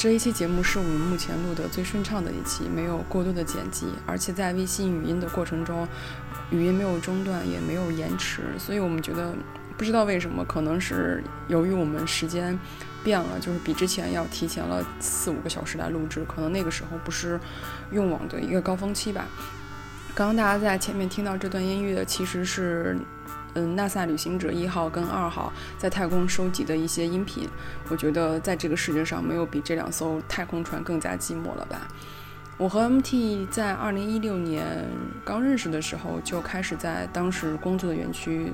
这一期节目是我们目前录的最顺畅的一期，没有过多的剪辑，而且在微信语音的过程中，语音没有中断，也没有延迟，所以我们觉得不知道为什么，可能是由于我们时间变了，就是比之前要提前了四五个小时来录制，可能那个时候不是用网的一个高峰期吧。刚刚大家在前面听到这段音乐，其实是。嗯，NASA 旅行者一号跟二号在太空收集的一些音频，我觉得在这个世界上没有比这两艘太空船更加寂寞了吧。我和 MT 在2016年刚认识的时候就开始在当时工作的园区，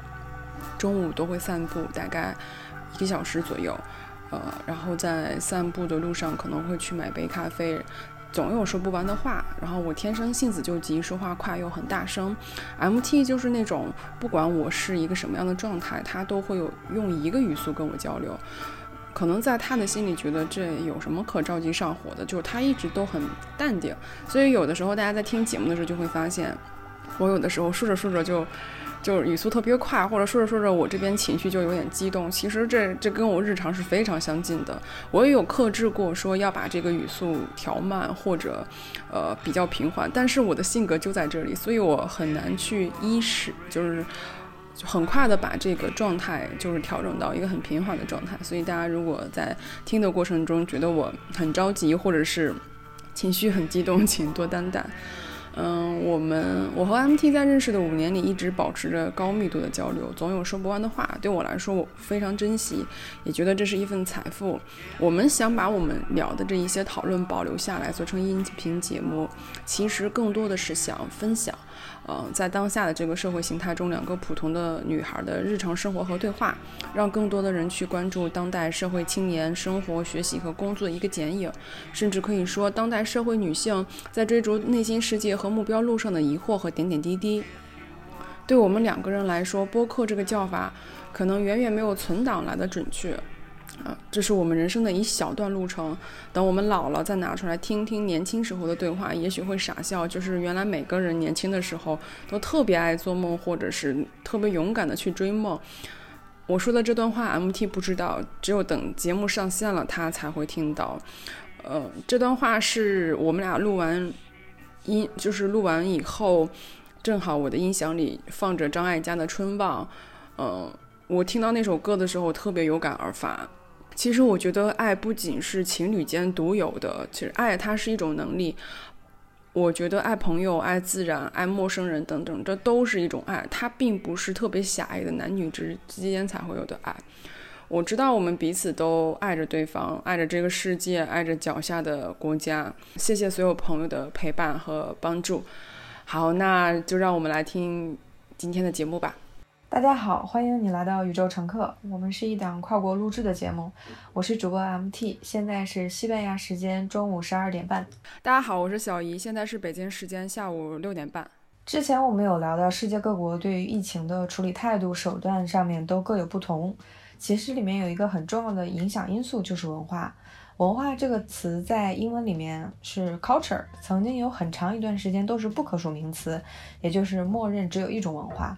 中午都会散步，大概一个小时左右。呃，然后在散步的路上可能会去买杯咖啡。总有说不完的话，然后我天生性子就急，说话快又很大声。MT 就是那种不管我是一个什么样的状态，他都会有用一个语速跟我交流。可能在他的心里觉得这有什么可着急上火的，就是他一直都很淡定。所以有的时候大家在听节目的时候就会发现，我有的时候说着说着就。就是语速特别快，或者说着说着我这边情绪就有点激动。其实这这跟我日常是非常相近的。我也有克制过，说要把这个语速调慢或者，呃比较平缓。但是我的性格就在这里，所以我很难去一时就是很快的把这个状态就是调整到一个很平缓的状态。所以大家如果在听的过程中觉得我很着急或者是情绪很激动，请多担待。嗯，我们我和 MT 在认识的五年里一直保持着高密度的交流，总有说不完的话。对我来说，我非常珍惜，也觉得这是一份财富。我们想把我们聊的这一些讨论保留下来，做成音频节目，其实更多的是想分享。呃，在当下的这个社会形态中，两个普通的女孩的日常生活和对话，让更多的人去关注当代社会青年生活、学习和工作的一个剪影，甚至可以说，当代社会女性在追逐内心世界和目标路上的疑惑和点点滴滴。对我们两个人来说，播客这个叫法，可能远远没有存档来的准确。啊，这是我们人生的一小段路程。等我们老了，再拿出来听听年轻时候的对话，也许会傻笑。就是原来每个人年轻的时候都特别爱做梦，或者是特别勇敢的去追梦。我说的这段话，MT 不知道，只有等节目上线了，他才会听到。呃，这段话是我们俩录完音，就是录完以后，正好我的音响里放着张艾嘉的《春望》。嗯，我听到那首歌的时候，特别有感而发。其实我觉得爱不仅是情侣间独有的，其实爱它是一种能力。我觉得爱朋友、爱自然、爱陌生人等等，这都是一种爱，它并不是特别狭隘的男女之之间才会有的爱。我知道我们彼此都爱着对方，爱着这个世界，爱着脚下的国家。谢谢所有朋友的陪伴和帮助。好，那就让我们来听今天的节目吧。大家好，欢迎你来到宇宙乘客。我们是一档跨国录制的节目，我是主播 MT，现在是西班牙时间中午十二点半。大家好，我是小姨，现在是北京时间下午六点半。之前我们有聊到世界各国对于疫情的处理态度、手段上面都各有不同。其实里面有一个很重要的影响因素就是文化。文化这个词在英文里面是 culture，曾经有很长一段时间都是不可数名词，也就是默认只有一种文化。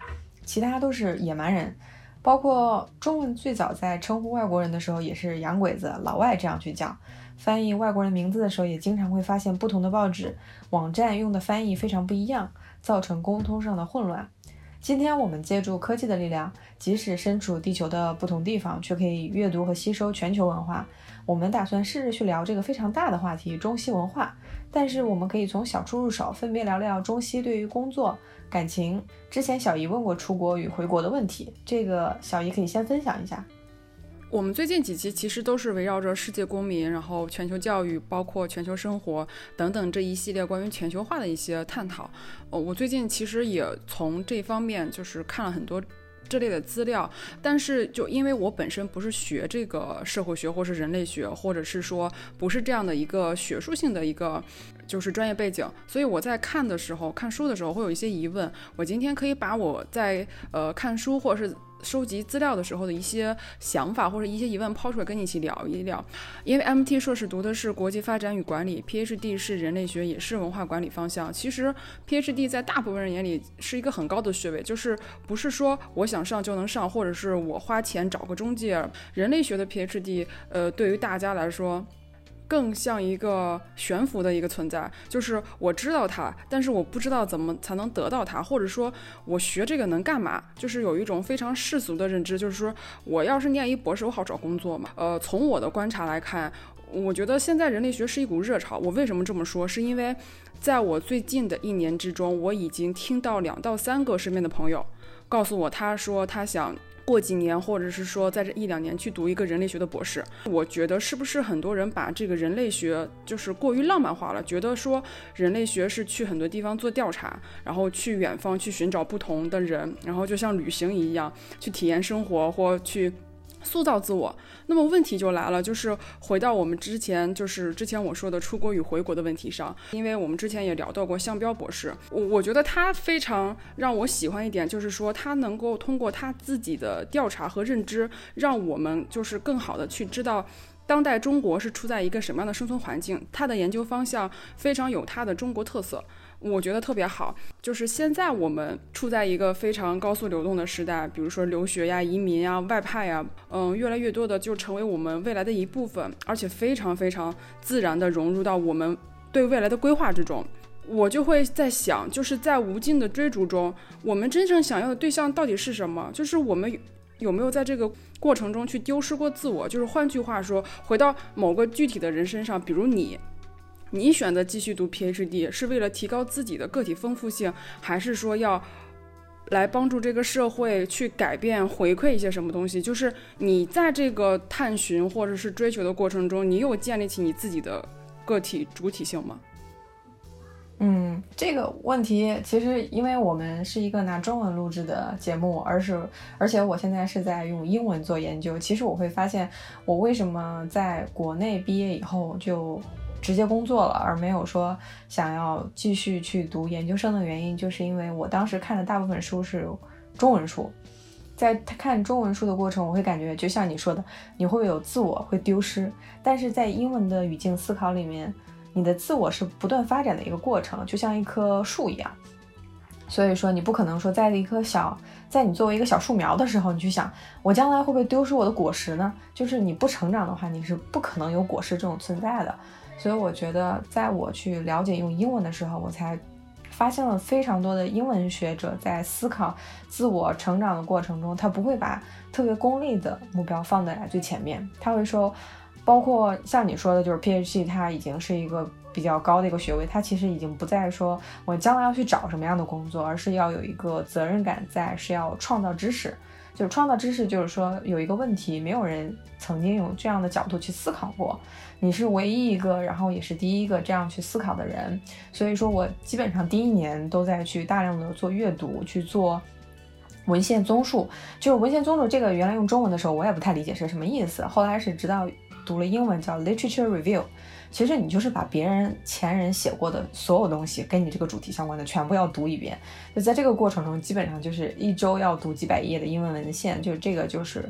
其他都是野蛮人，包括中文最早在称呼外国人的时候也是洋鬼子、老外这样去叫。翻译外国人名字的时候，也经常会发现不同的报纸、网站用的翻译非常不一样，造成沟通上的混乱。今天我们借助科技的力量，即使身处地球的不同地方，却可以阅读和吸收全球文化。我们打算试着去聊这个非常大的话题——中西文化。但是我们可以从小处入手，分别聊聊中西对于工作。感情之前，小姨问过出国与回国的问题，这个小姨可以先分享一下。我们最近几期其实都是围绕着世界公民，然后全球教育，包括全球生活等等这一系列关于全球化的一些探讨。呃，我最近其实也从这方面就是看了很多。这类的资料，但是就因为我本身不是学这个社会学或是人类学，或者是说不是这样的一个学术性的一个就是专业背景，所以我在看的时候看书的时候会有一些疑问。我今天可以把我在呃看书或者是。收集资料的时候的一些想法或者一些疑问抛出来跟你一起聊一聊，因为 MT 硕士读的是国际发展与管理，PhD 是人类学也是文化管理方向。其实 PhD 在大部分人眼里是一个很高的学位，就是不是说我想上就能上，或者是我花钱找个中介。人类学的 PhD，呃，对于大家来说。更像一个悬浮的一个存在，就是我知道它，但是我不知道怎么才能得到它，或者说我学这个能干嘛？就是有一种非常世俗的认知，就是说我要是念一博士，我好找工作嘛。呃，从我的观察来看，我觉得现在人类学是一股热潮。我为什么这么说？是因为在我最近的一年之中，我已经听到两到三个身边的朋友告诉我，他说他想。过几年，或者是说在这一两年去读一个人类学的博士，我觉得是不是很多人把这个人类学就是过于浪漫化了？觉得说人类学是去很多地方做调查，然后去远方去寻找不同的人，然后就像旅行一样去体验生活或去。塑造自我，那么问题就来了，就是回到我们之前，就是之前我说的出国与回国的问题上，因为我们之前也聊到过向彪博士，我我觉得他非常让我喜欢一点，就是说他能够通过他自己的调查和认知，让我们就是更好的去知道。当代中国是处在一个什么样的生存环境？他的研究方向非常有他的中国特色，我觉得特别好。就是现在我们处在一个非常高速流动的时代，比如说留学呀、移民呀、外派呀，嗯，越来越多的就成为我们未来的一部分，而且非常非常自然的融入到我们对未来的规划之中。我就会在想，就是在无尽的追逐中，我们真正想要的对象到底是什么？就是我们。有没有在这个过程中去丢失过自我？就是换句话说，回到某个具体的人身上，比如你，你选择继续读 PhD 是为了提高自己的个体丰富性，还是说要来帮助这个社会去改变、回馈一些什么东西？就是你在这个探寻或者是追求的过程中，你有建立起你自己的个体主体性吗？嗯，这个问题其实，因为我们是一个拿中文录制的节目，而是而且我现在是在用英文做研究。其实我会发现，我为什么在国内毕业以后就直接工作了，而没有说想要继续去读研究生的原因，就是因为我当时看的大部分书是中文书，在看中文书的过程，我会感觉就像你说的，你会有自我会丢失，但是在英文的语境思考里面。你的自我是不断发展的一个过程，就像一棵树一样。所以说，你不可能说在一棵小，在你作为一个小树苗的时候，你去想我将来会不会丢失我的果实呢？就是你不成长的话，你是不可能有果实这种存在的。所以我觉得，在我去了解用英文的时候，我才发现了非常多的英文学者在思考自我成长的过程中，他不会把特别功利的目标放在最前面，他会说。包括像你说的，就是 PhD，它已经是一个比较高的一个学位，它其实已经不再说我将来要去找什么样的工作，而是要有一个责任感在，是要创造知识。就是创造知识，就是说有一个问题，没有人曾经用这样的角度去思考过，你是唯一一个，然后也是第一个这样去思考的人。所以说我基本上第一年都在去大量的做阅读，去做文献综述。就是文献综述这个，原来用中文的时候我也不太理解是什么意思，后来是直到。读了英文叫 literature review，其实你就是把别人前人写过的所有东西跟你这个主题相关的全部要读一遍。就在这个过程中，基本上就是一周要读几百页的英文文献。就是这个就是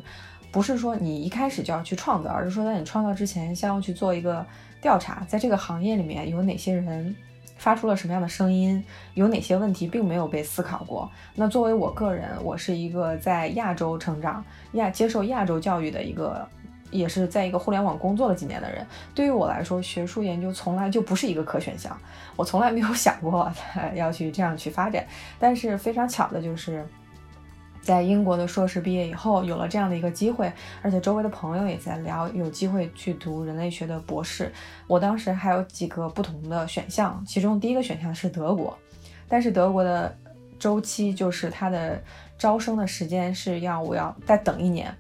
不是说你一开始就要去创造，而是说在你创造之前，先要去做一个调查，在这个行业里面有哪些人发出了什么样的声音，有哪些问题并没有被思考过。那作为我个人，我是一个在亚洲成长、亚接受亚洲教育的一个。也是在一个互联网工作了几年的人，对于我来说，学术研究从来就不是一个可选项，我从来没有想过 要去这样去发展。但是非常巧的就是，在英国的硕士毕业以后，有了这样的一个机会，而且周围的朋友也在聊，有机会去读人类学的博士。我当时还有几个不同的选项，其中第一个选项是德国，但是德国的周期就是它的招生的时间是要我要再等一年。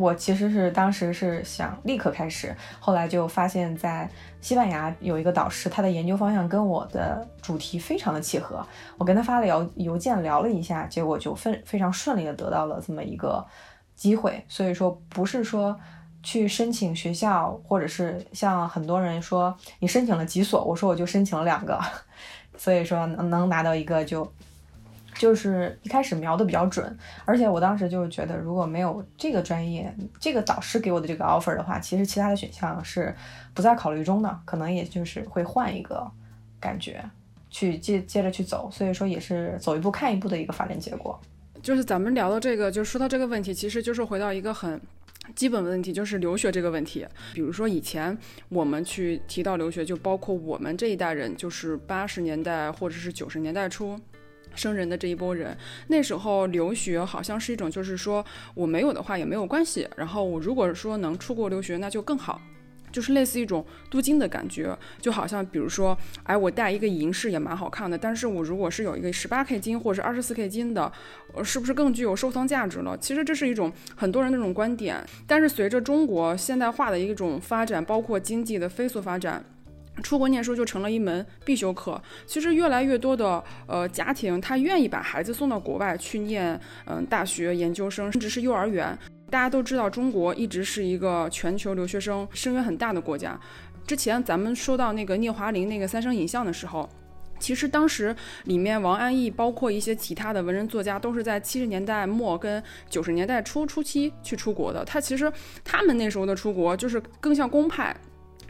我其实是当时是想立刻开始，后来就发现，在西班牙有一个导师，他的研究方向跟我的主题非常的契合。我跟他发了邮邮件聊了一下，结果就非非常顺利的得到了这么一个机会。所以说，不是说去申请学校，或者是像很多人说你申请了几所，我说我就申请了两个，所以说能能拿到一个就。就是一开始瞄的比较准，而且我当时就是觉得，如果没有这个专业，这个导师给我的这个 offer 的话，其实其他的选项是不在考虑中的，可能也就是会换一个感觉去接接着去走，所以说也是走一步看一步的一个发展结果。就是咱们聊的这个，就说到这个问题，其实就是回到一个很基本问题就是留学这个问题。比如说以前我们去提到留学，就包括我们这一代人，就是八十年代或者是九十年代初生人的这一波人，那时候留学好像是一种，就是说我没有的话也没有关系，然后我如果说能出国留学，那就更好。就是类似一种镀金的感觉，就好像比如说，哎，我戴一个银饰也蛮好看的，但是我如果是有一个十八 K 金或者是二十四 K 金的，是不是更具有收藏价值了？其实这是一种很多人那种观点，但是随着中国现代化的一种发展，包括经济的飞速发展，出国念书就成了一门必修课。其实越来越多的呃家庭，他愿意把孩子送到国外去念，嗯，大学、研究生，甚至是幼儿园。大家都知道，中国一直是一个全球留学生生源很大的国家。之前咱们说到那个聂华苓那个三生影像的时候，其实当时里面王安忆，包括一些其他的文人作家，都是在七十年代末跟九十年代初初期去出国的。他其实他们那时候的出国，就是更像公派。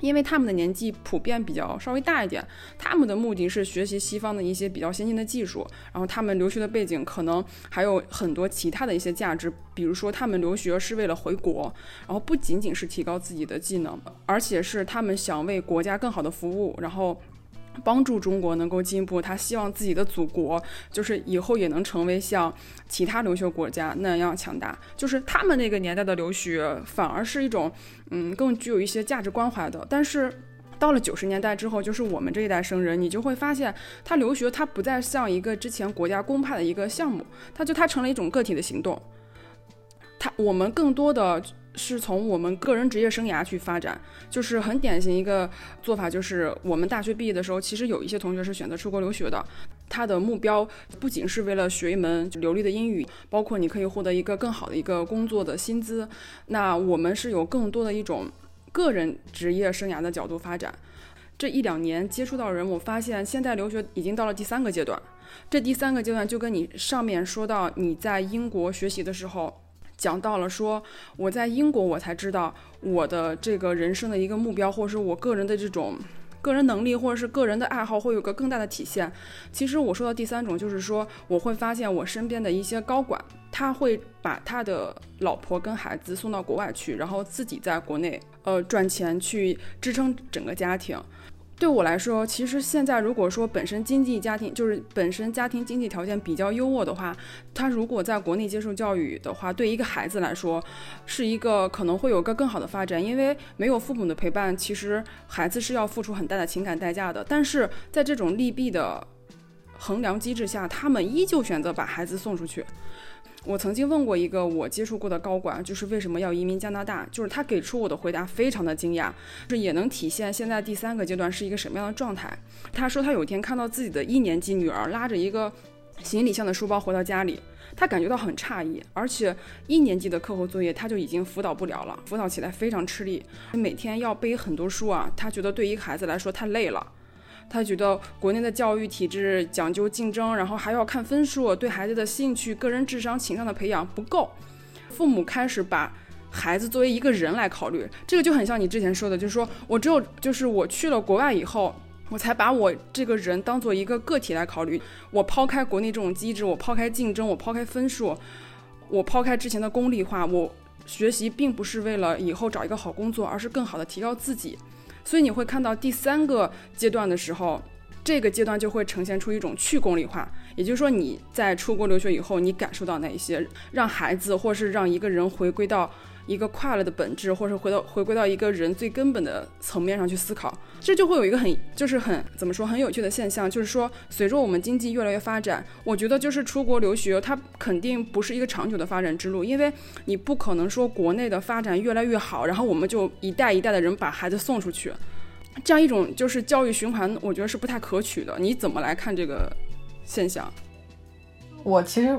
因为他们的年纪普遍比较稍微大一点，他们的目的是学习西方的一些比较先进的技术，然后他们留学的背景可能还有很多其他的一些价值，比如说他们留学是为了回国，然后不仅仅是提高自己的技能，而且是他们想为国家更好的服务，然后。帮助中国能够进步，他希望自己的祖国就是以后也能成为像其他留学国家那样强大。就是他们那个年代的留学，反而是一种，嗯，更具有一些价值关怀的。但是到了九十年代之后，就是我们这一代生人，你就会发现，他留学他不再像一个之前国家公派的一个项目，他就他成了一种个体的行动。他我们更多的。是从我们个人职业生涯去发展，就是很典型一个做法，就是我们大学毕业的时候，其实有一些同学是选择出国留学的，他的目标不仅是为了学一门流利的英语，包括你可以获得一个更好的一个工作的薪资。那我们是有更多的一种个人职业生涯的角度发展。这一两年接触到人，我发现现在留学已经到了第三个阶段。这第三个阶段就跟你上面说到你在英国学习的时候。讲到了说，我在英国，我才知道我的这个人生的一个目标，或者是我个人的这种个人能力，或者是个人的爱好，会有个更大的体现。其实我说的第三种，就是说我会发现我身边的一些高管，他会把他的老婆跟孩子送到国外去，然后自己在国内呃赚钱去支撑整个家庭。对我来说，其实现在如果说本身经济家庭就是本身家庭经济条件比较优渥的话，他如果在国内接受教育的话，对一个孩子来说，是一个可能会有个更好的发展。因为没有父母的陪伴，其实孩子是要付出很大的情感代价的。但是在这种利弊的衡量机制下，他们依旧选择把孩子送出去。我曾经问过一个我接触过的高管，就是为什么要移民加拿大？就是他给出我的回答非常的惊讶，这也能体现现在第三个阶段是一个什么样的状态。他说他有一天看到自己的一年级女儿拉着一个行李箱的书包回到家里，他感觉到很诧异，而且一年级的课后作业他就已经辅导不了了，辅导起来非常吃力，每天要背很多书啊，他觉得对一个孩子来说太累了。他觉得国内的教育体制讲究竞争，然后还要看分数，对孩子的兴趣、个人智商、情商的培养不够。父母开始把孩子作为一个人来考虑，这个就很像你之前说的，就是说我只有就是我去了国外以后，我才把我这个人当做一个个体来考虑。我抛开国内这种机制，我抛开竞争，我抛开分数，我抛开之前的功利化，我学习并不是为了以后找一个好工作，而是更好的提高自己。所以你会看到第三个阶段的时候，这个阶段就会呈现出一种去功利化，也就是说你在出国留学以后，你感受到哪一些让孩子或是让一个人回归到。一个快乐的本质，或者回到回归到一个人最根本的层面上去思考，这就会有一个很就是很怎么说很有趣的现象，就是说随着我们经济越来越发展，我觉得就是出国留学它肯定不是一个长久的发展之路，因为你不可能说国内的发展越来越好，然后我们就一代一代的人把孩子送出去，这样一种就是教育循环，我觉得是不太可取的。你怎么来看这个现象？我其实。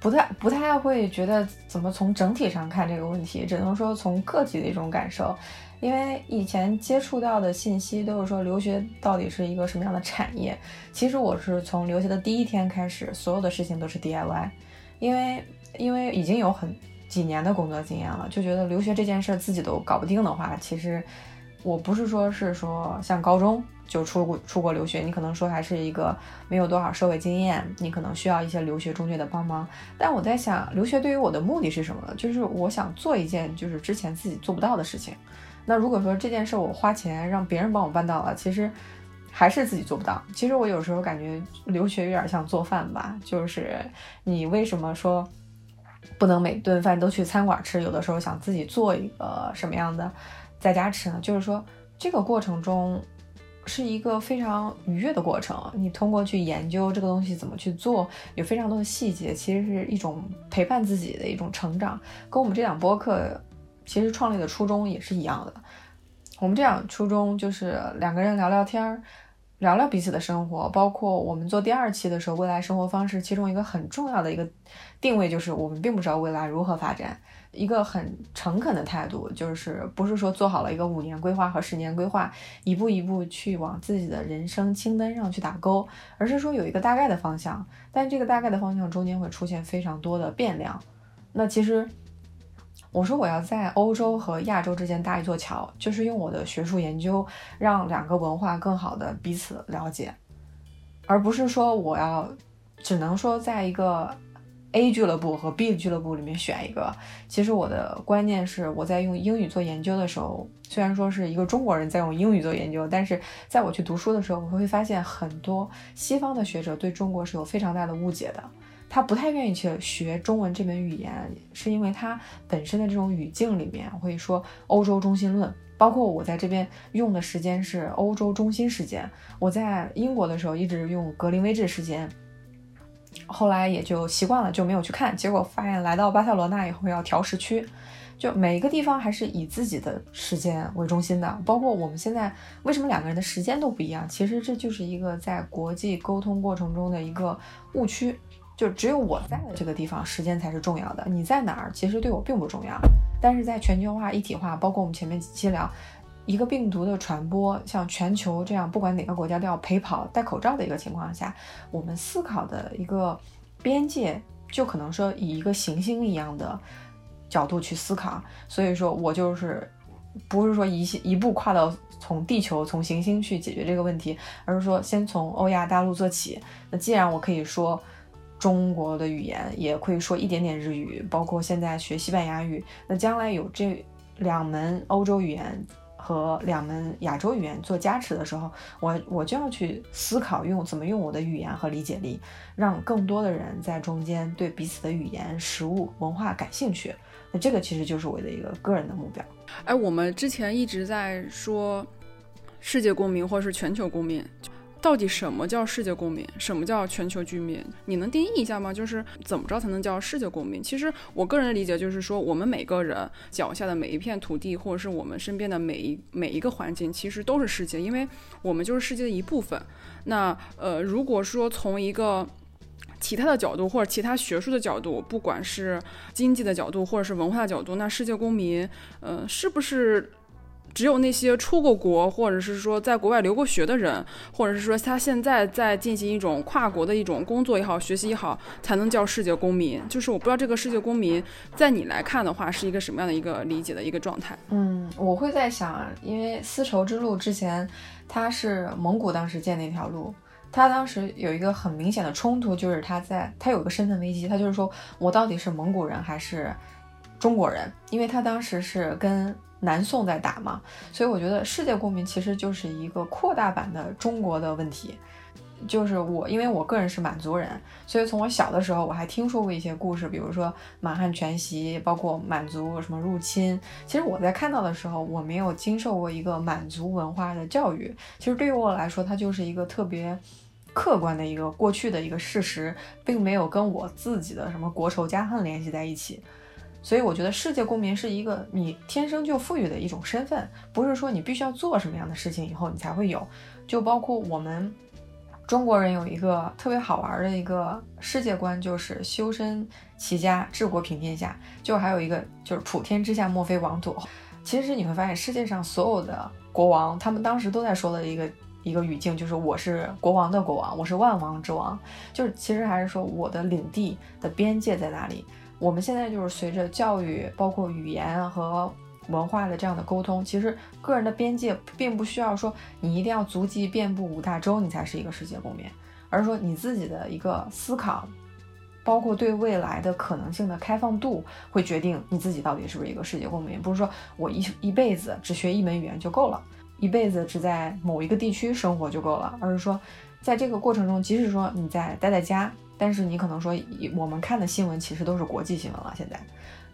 不太不太会觉得怎么从整体上看这个问题，只能说从个体的一种感受，因为以前接触到的信息都是说留学到底是一个什么样的产业。其实我是从留学的第一天开始，所有的事情都是 DIY，因为因为已经有很几年的工作经验了，就觉得留学这件事自己都搞不定的话，其实我不是说是说像高中就出国出国留学，你可能说还是一个没有多少社会经验，你可能需要一些留学中介的帮忙。但我在想，留学对于我的目的是什么呢？就是我想做一件就是之前自己做不到的事情。那如果说这件事我花钱让别人帮我办到了，其实还是自己做不到。其实我有时候感觉留学有点像做饭吧，就是你为什么说不能每顿饭都去餐馆吃？有的时候想自己做一个什么样的在家吃呢？就是说这个过程中是一个非常愉悦的过程。你通过去研究这个东西怎么去做，有非常多的细节，其实是一种陪伴自己的一种成长，跟我们这档播客。其实创立的初衷也是一样的，我们这样初衷就是两个人聊聊天儿，聊聊彼此的生活，包括我们做第二期的时候，未来生活方式，其中一个很重要的一个定位就是我们并不知道未来如何发展，一个很诚恳的态度，就是不是说做好了一个五年规划和十年规划，一步一步去往自己的人生清单上去打勾，而是说有一个大概的方向，但这个大概的方向中间会出现非常多的变量，那其实。我说我要在欧洲和亚洲之间搭一座桥，就是用我的学术研究让两个文化更好的彼此了解，而不是说我要只能说在一个 A 俱乐部和 B 俱乐部里面选一个。其实我的观念是，我在用英语做研究的时候，虽然说是一个中国人在用英语做研究，但是在我去读书的时候，我会发现很多西方的学者对中国是有非常大的误解的。他不太愿意去学中文这门语言，是因为他本身的这种语境里面会说欧洲中心论。包括我在这边用的时间是欧洲中心时间，我在英国的时候一直用格林威治时间，后来也就习惯了，就没有去看。结果发现来到巴塞罗那以后要调时区，就每一个地方还是以自己的时间为中心的。包括我们现在为什么两个人的时间都不一样，其实这就是一个在国际沟通过程中的一个误区。就只有我在的这个地方，时间才是重要的。你在哪儿，其实对我并不重要。但是在全球化、一体化，包括我们前面几期聊一个病毒的传播，像全球这样，不管哪个国家都要陪跑、戴口罩的一个情况下，我们思考的一个边界，就可能说以一个行星一样的角度去思考。所以说我就是不是说一一步跨到从地球、从行星去解决这个问题，而是说先从欧亚大陆做起。那既然我可以说。中国的语言也可以说一点点日语，包括现在学西班牙语。那将来有这两门欧洲语言和两门亚洲语言做加持的时候，我我就要去思考用怎么用我的语言和理解力，让更多的人在中间对彼此的语言、食物、文化感兴趣。那这个其实就是我的一个个人的目标。哎，我们之前一直在说世界公民或是全球公民。到底什么叫世界公民？什么叫全球居民？你能定义一下吗？就是怎么着才能叫世界公民？其实我个人的理解就是说，我们每个人脚下的每一片土地，或者是我们身边的每一每一个环境，其实都是世界，因为我们就是世界的一部分。那呃，如果说从一个其他的角度，或者其他学术的角度，不管是经济的角度，或者是文化的角度，那世界公民，呃，是不是？只有那些出过国，或者是说在国外留过学的人，或者是说他现在在进行一种跨国的一种工作也好，学习也好，才能叫世界公民。就是我不知道这个世界公民，在你来看的话，是一个什么样的一个理解的一个状态？嗯，我会在想，因为丝绸之路之前，它是蒙古当时建那条路，他当时有一个很明显的冲突，就是他在他有个身份危机，他就是说我到底是蒙古人还是中国人？因为他当时是跟。南宋在打嘛，所以我觉得世界公民其实就是一个扩大版的中国的问题。就是我，因为我个人是满族人，所以从我小的时候我还听说过一些故事，比如说满汉全席，包括满族什么入侵。其实我在看到的时候，我没有经受过一个满族文化的教育。其实对于我来说，它就是一个特别客观的一个过去的一个事实，并没有跟我自己的什么国仇家恨联系在一起。所以我觉得世界公民是一个你天生就赋予的一种身份，不是说你必须要做什么样的事情以后你才会有。就包括我们中国人有一个特别好玩的一个世界观，就是修身齐家治国平天下。就还有一个就是普天之下莫非王土。其实你会发现世界上所有的国王，他们当时都在说的一个一个语境，就是我是国王的国王，我是万王之王。就是其实还是说我的领地的边界在哪里。我们现在就是随着教育，包括语言和文化的这样的沟通。其实个人的边界并不需要说你一定要足迹遍布五大洲，你才是一个世界公民，而是说你自己的一个思考，包括对未来的可能性的开放度，会决定你自己到底是不是一个世界公民。不是说我一一辈子只学一门语言就够了，一辈子只在某一个地区生活就够了，而是说在这个过程中，即使说你在待在家。但是你可能说，我们看的新闻其实都是国际新闻了。现在，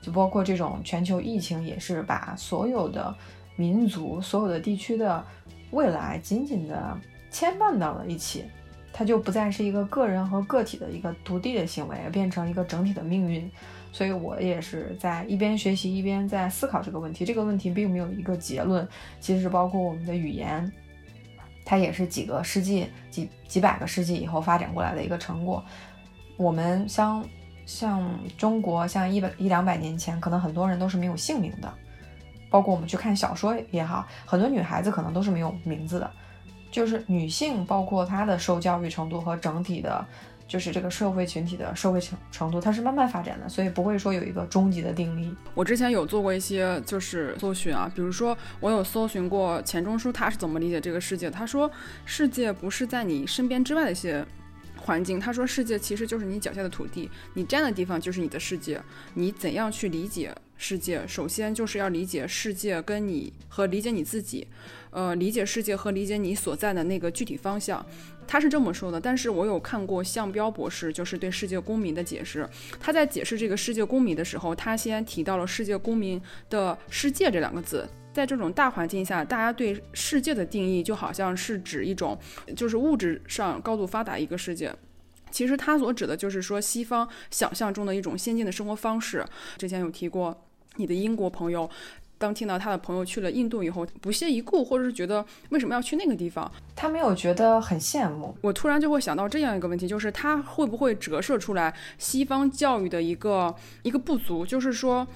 就包括这种全球疫情，也是把所有的民族、所有的地区的未来紧紧的牵绊到了一起。它就不再是一个个人和个体的一个独立的行为，变成一个整体的命运。所以我也是在一边学习一边在思考这个问题。这个问题并没有一个结论，其实包括我们的语言，它也是几个世纪、几几百个世纪以后发展过来的一个成果。我们像像中国，像一百一两百年前，可能很多人都是没有姓名的，包括我们去看小说也好，很多女孩子可能都是没有名字的。就是女性，包括她的受教育程度和整体的，就是这个社会群体的社会程程度，它是慢慢发展的，所以不会说有一个终极的定力。我之前有做过一些就是搜寻啊，比如说我有搜寻过钱钟书，他是怎么理解这个世界？他说，世界不是在你身边之外的一些。环境，他说世界其实就是你脚下的土地，你站的地方就是你的世界。你怎样去理解世界？首先就是要理解世界跟你和理解你自己，呃，理解世界和理解你所在的那个具体方向。他是这么说的。但是我有看过向彪博士，就是对世界公民的解释。他在解释这个世界公民的时候，他先提到了世界公民的世界这两个字。在这种大环境下，大家对世界的定义就好像是指一种，就是物质上高度发达一个世界。其实它所指的就是说西方想象中的一种先进的生活方式。之前有提过，你的英国朋友，当听到他的朋友去了印度以后，不屑一顾，或者是觉得为什么要去那个地方，他没有觉得很羡慕。我突然就会想到这样一个问题，就是他会不会折射出来西方教育的一个一个不足，就是说。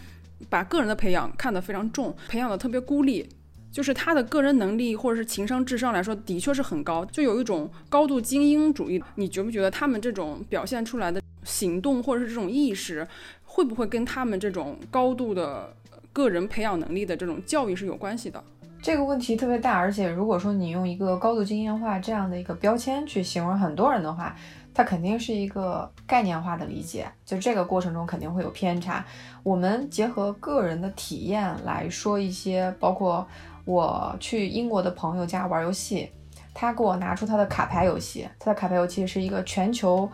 把个人的培养看得非常重，培养的特别孤立，就是他的个人能力或者是情商、智商来说，的确是很高，就有一种高度精英主义。你觉不觉得他们这种表现出来的行动或者是这种意识，会不会跟他们这种高度的个人培养能力的这种教育是有关系的？这个问题特别大，而且如果说你用一个高度精英化这样的一个标签去形容很多人的话。它肯定是一个概念化的理解，就这个过程中肯定会有偏差。我们结合个人的体验来说一些，包括我去英国的朋友家玩游戏，他给我拿出他的卡牌游戏，他的卡牌游戏是一个全球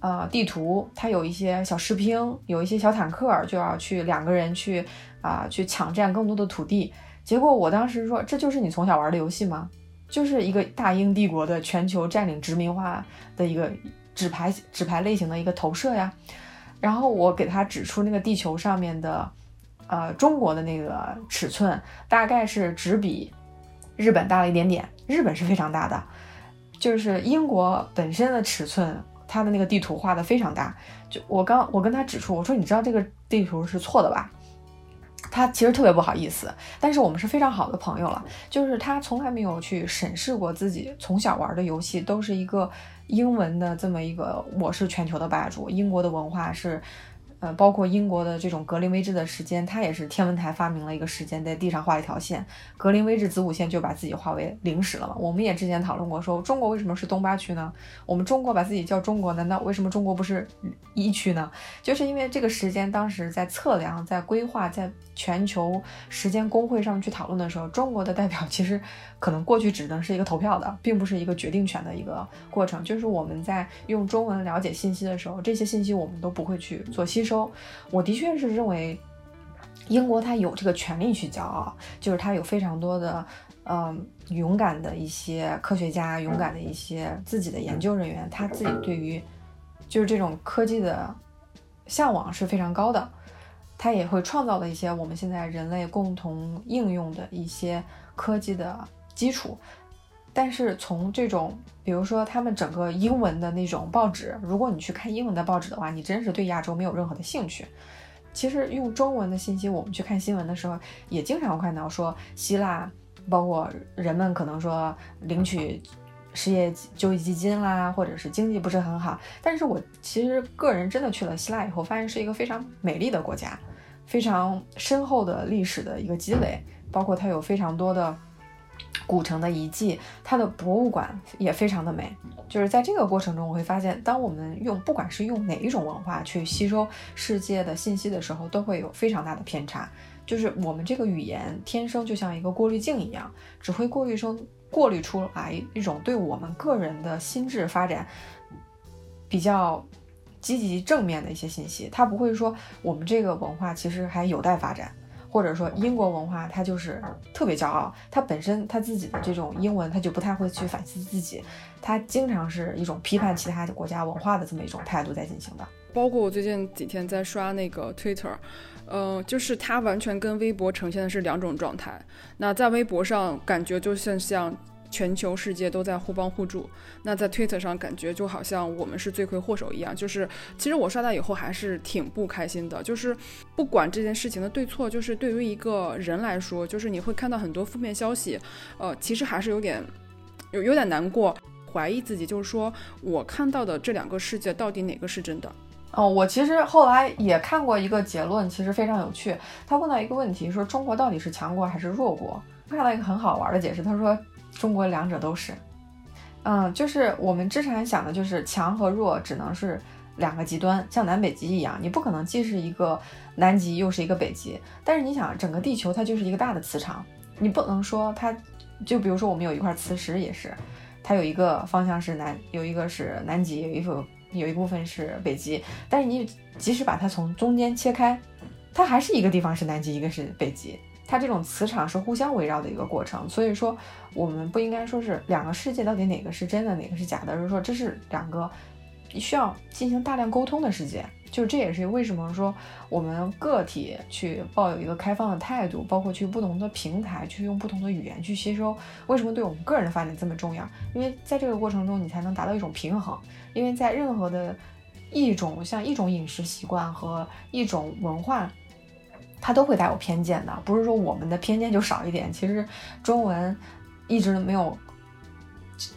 呃地图，它有一些小士兵，有一些小坦克，就要去两个人去啊去抢占更多的土地。结果我当时说，这就是你从小玩的游戏吗？就是一个大英帝国的全球占领殖民化的一个纸牌纸牌类型的一个投射呀，然后我给他指出那个地球上面的，呃，中国的那个尺寸大概是只比日本大了一点点，日本是非常大的，就是英国本身的尺寸，它的那个地图画的非常大，就我刚我跟他指出，我说你知道这个地图是错的吧？他其实特别不好意思，但是我们是非常好的朋友了。就是他从来没有去审视过自己从小玩的游戏，都是一个英文的这么一个，我是全球的霸主，英国的文化是。呃，包括英国的这种格林威治的时间，它也是天文台发明了一个时间，在地上画一条线，格林威治子午线就把自己划为零时了嘛。我们也之前讨论过，说中国为什么是东八区呢？我们中国把自己叫中国，难道为什么中国不是一区呢？就是因为这个时间当时在测量、在规划、在全球时间工会上去讨论的时候，中国的代表其实可能过去只能是一个投票的，并不是一个决定权的一个过程。就是我们在用中文了解信息的时候，这些信息我们都不会去做吸收。收，我的确是认为，英国它有这个权利去骄傲，就是它有非常多的，嗯，勇敢的一些科学家，勇敢的一些自己的研究人员，他自己对于就是这种科技的向往是非常高的，他也会创造了一些我们现在人类共同应用的一些科技的基础。但是从这种，比如说他们整个英文的那种报纸，如果你去看英文的报纸的话，你真是对亚洲没有任何的兴趣。其实用中文的信息，我们去看新闻的时候，也经常看到说希腊，包括人们可能说领取失业救济基金啦，或者是经济不是很好。但是我其实个人真的去了希腊以后，发现是一个非常美丽的国家。非常深厚的历史的一个积累，包括它有非常多的古城的遗迹，它的博物馆也非常的美。就是在这个过程中，我会发现，当我们用不管是用哪一种文化去吸收世界的信息的时候，都会有非常大的偏差。就是我们这个语言天生就像一个过滤镜一样，只会过滤出过滤出来一种对我们个人的心智发展比较积极正面的一些信息。它不会说我们这个文化其实还有待发展，或者说英国文化它就是特别骄傲，它本身它自己的这种英文它就不太会去反思自己，它经常是一种批判其他国家文化的这么一种态度在进行的。包括我最近几天在刷那个 Twitter。嗯，就是它完全跟微博呈现的是两种状态。那在微博上感觉就像像全球世界都在互帮互助，那在 Twitter 上感觉就好像我们是罪魁祸首一样。就是其实我刷到以后还是挺不开心的。就是不管这件事情的对错，就是对于一个人来说，就是你会看到很多负面消息，呃，其实还是有点有有点难过，怀疑自己，就是说我看到的这两个世界到底哪个是真的？哦，我其实后来也看过一个结论，其实非常有趣。他问到一个问题，说中国到底是强国还是弱国？看到一个很好玩的解释，他说中国两者都是。嗯，就是我们之前想的就是强和弱只能是两个极端，像南北极一样，你不可能既是一个南极又是一个北极。但是你想，整个地球它就是一个大的磁场，你不能说它，就比如说我们有一块磁石也是，它有一个方向是南，有一个是南极，有一个。有一部分是北极，但是你即使把它从中间切开，它还是一个地方是南极，一个是北极。它这种磁场是互相围绕的一个过程，所以说我们不应该说是两个世界到底哪个是真的，哪个是假的，而是说这是两个需要进行大量沟通的世界。就这也是为什么说我们个体去抱有一个开放的态度，包括去不同的平台去用不同的语言去吸收，为什么对我们个人的发展这么重要？因为在这个过程中，你才能达到一种平衡。因为在任何的一种像一种饮食习惯和一种文化，它都会带有偏见的，不是说我们的偏见就少一点。其实中文一直没有，